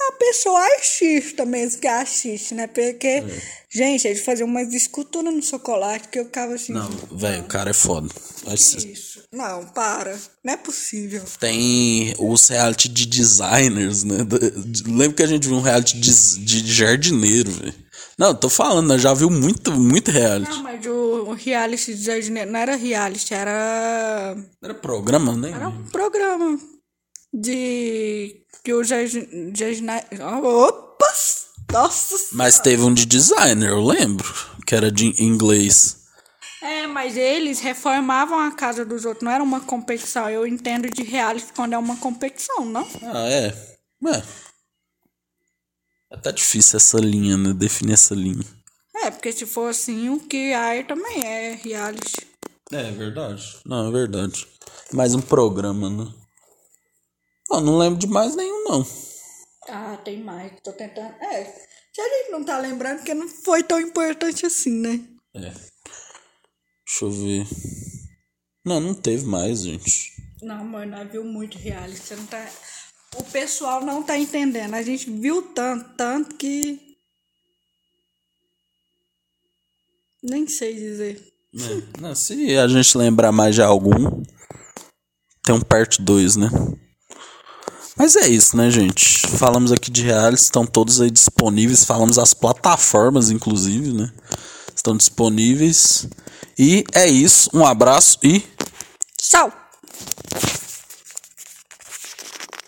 B: a pessoa artista mesmo que assiste, né? Porque, é. gente, ele fazia umas esculturas no chocolate que eu ficava assim.
A: Não, velho, o cara é foda.
B: Isso. Não, para. Não é possível.
A: Tem os reality de designers, né? Lembro que a gente viu um reality de, de jardineiro, velho. Não, tô falando, já viu muito, muito reality.
B: Não, mas o reality de jardineiro não era reality, era.
A: Era programa, né?
B: Era um programa de que o Jasna... Opa! Nossa
A: Mas teve um de designer, eu lembro. Que era de inglês.
B: É, mas eles reformavam a casa dos outros. Não era uma competição. Eu entendo de reality quando é uma competição, não?
A: Ah, é. É. É até difícil essa linha, né? Definir essa linha.
B: É, porque se for assim, o que aí também é reality.
A: É, é verdade. Não, é verdade. Mais um programa, né? Não, não lembro de mais nenhum, não.
B: Ah, tem mais. Tô tentando. É. Se a gente não tá lembrando, porque não foi tão importante assim, né?
A: É. Deixa eu ver. Não, não teve mais, gente.
B: Não, mano, nós viu muito reality. Você não tá. O pessoal não tá entendendo. A gente viu tanto, tanto que. Nem sei dizer.
A: É. Não, se a gente lembrar mais de algum, tem um parte 2, né? Mas é isso, né, gente? Falamos aqui de reais, estão todos aí disponíveis. Falamos as plataformas, inclusive, né? Estão disponíveis. E é isso. Um abraço e.
B: Tchau!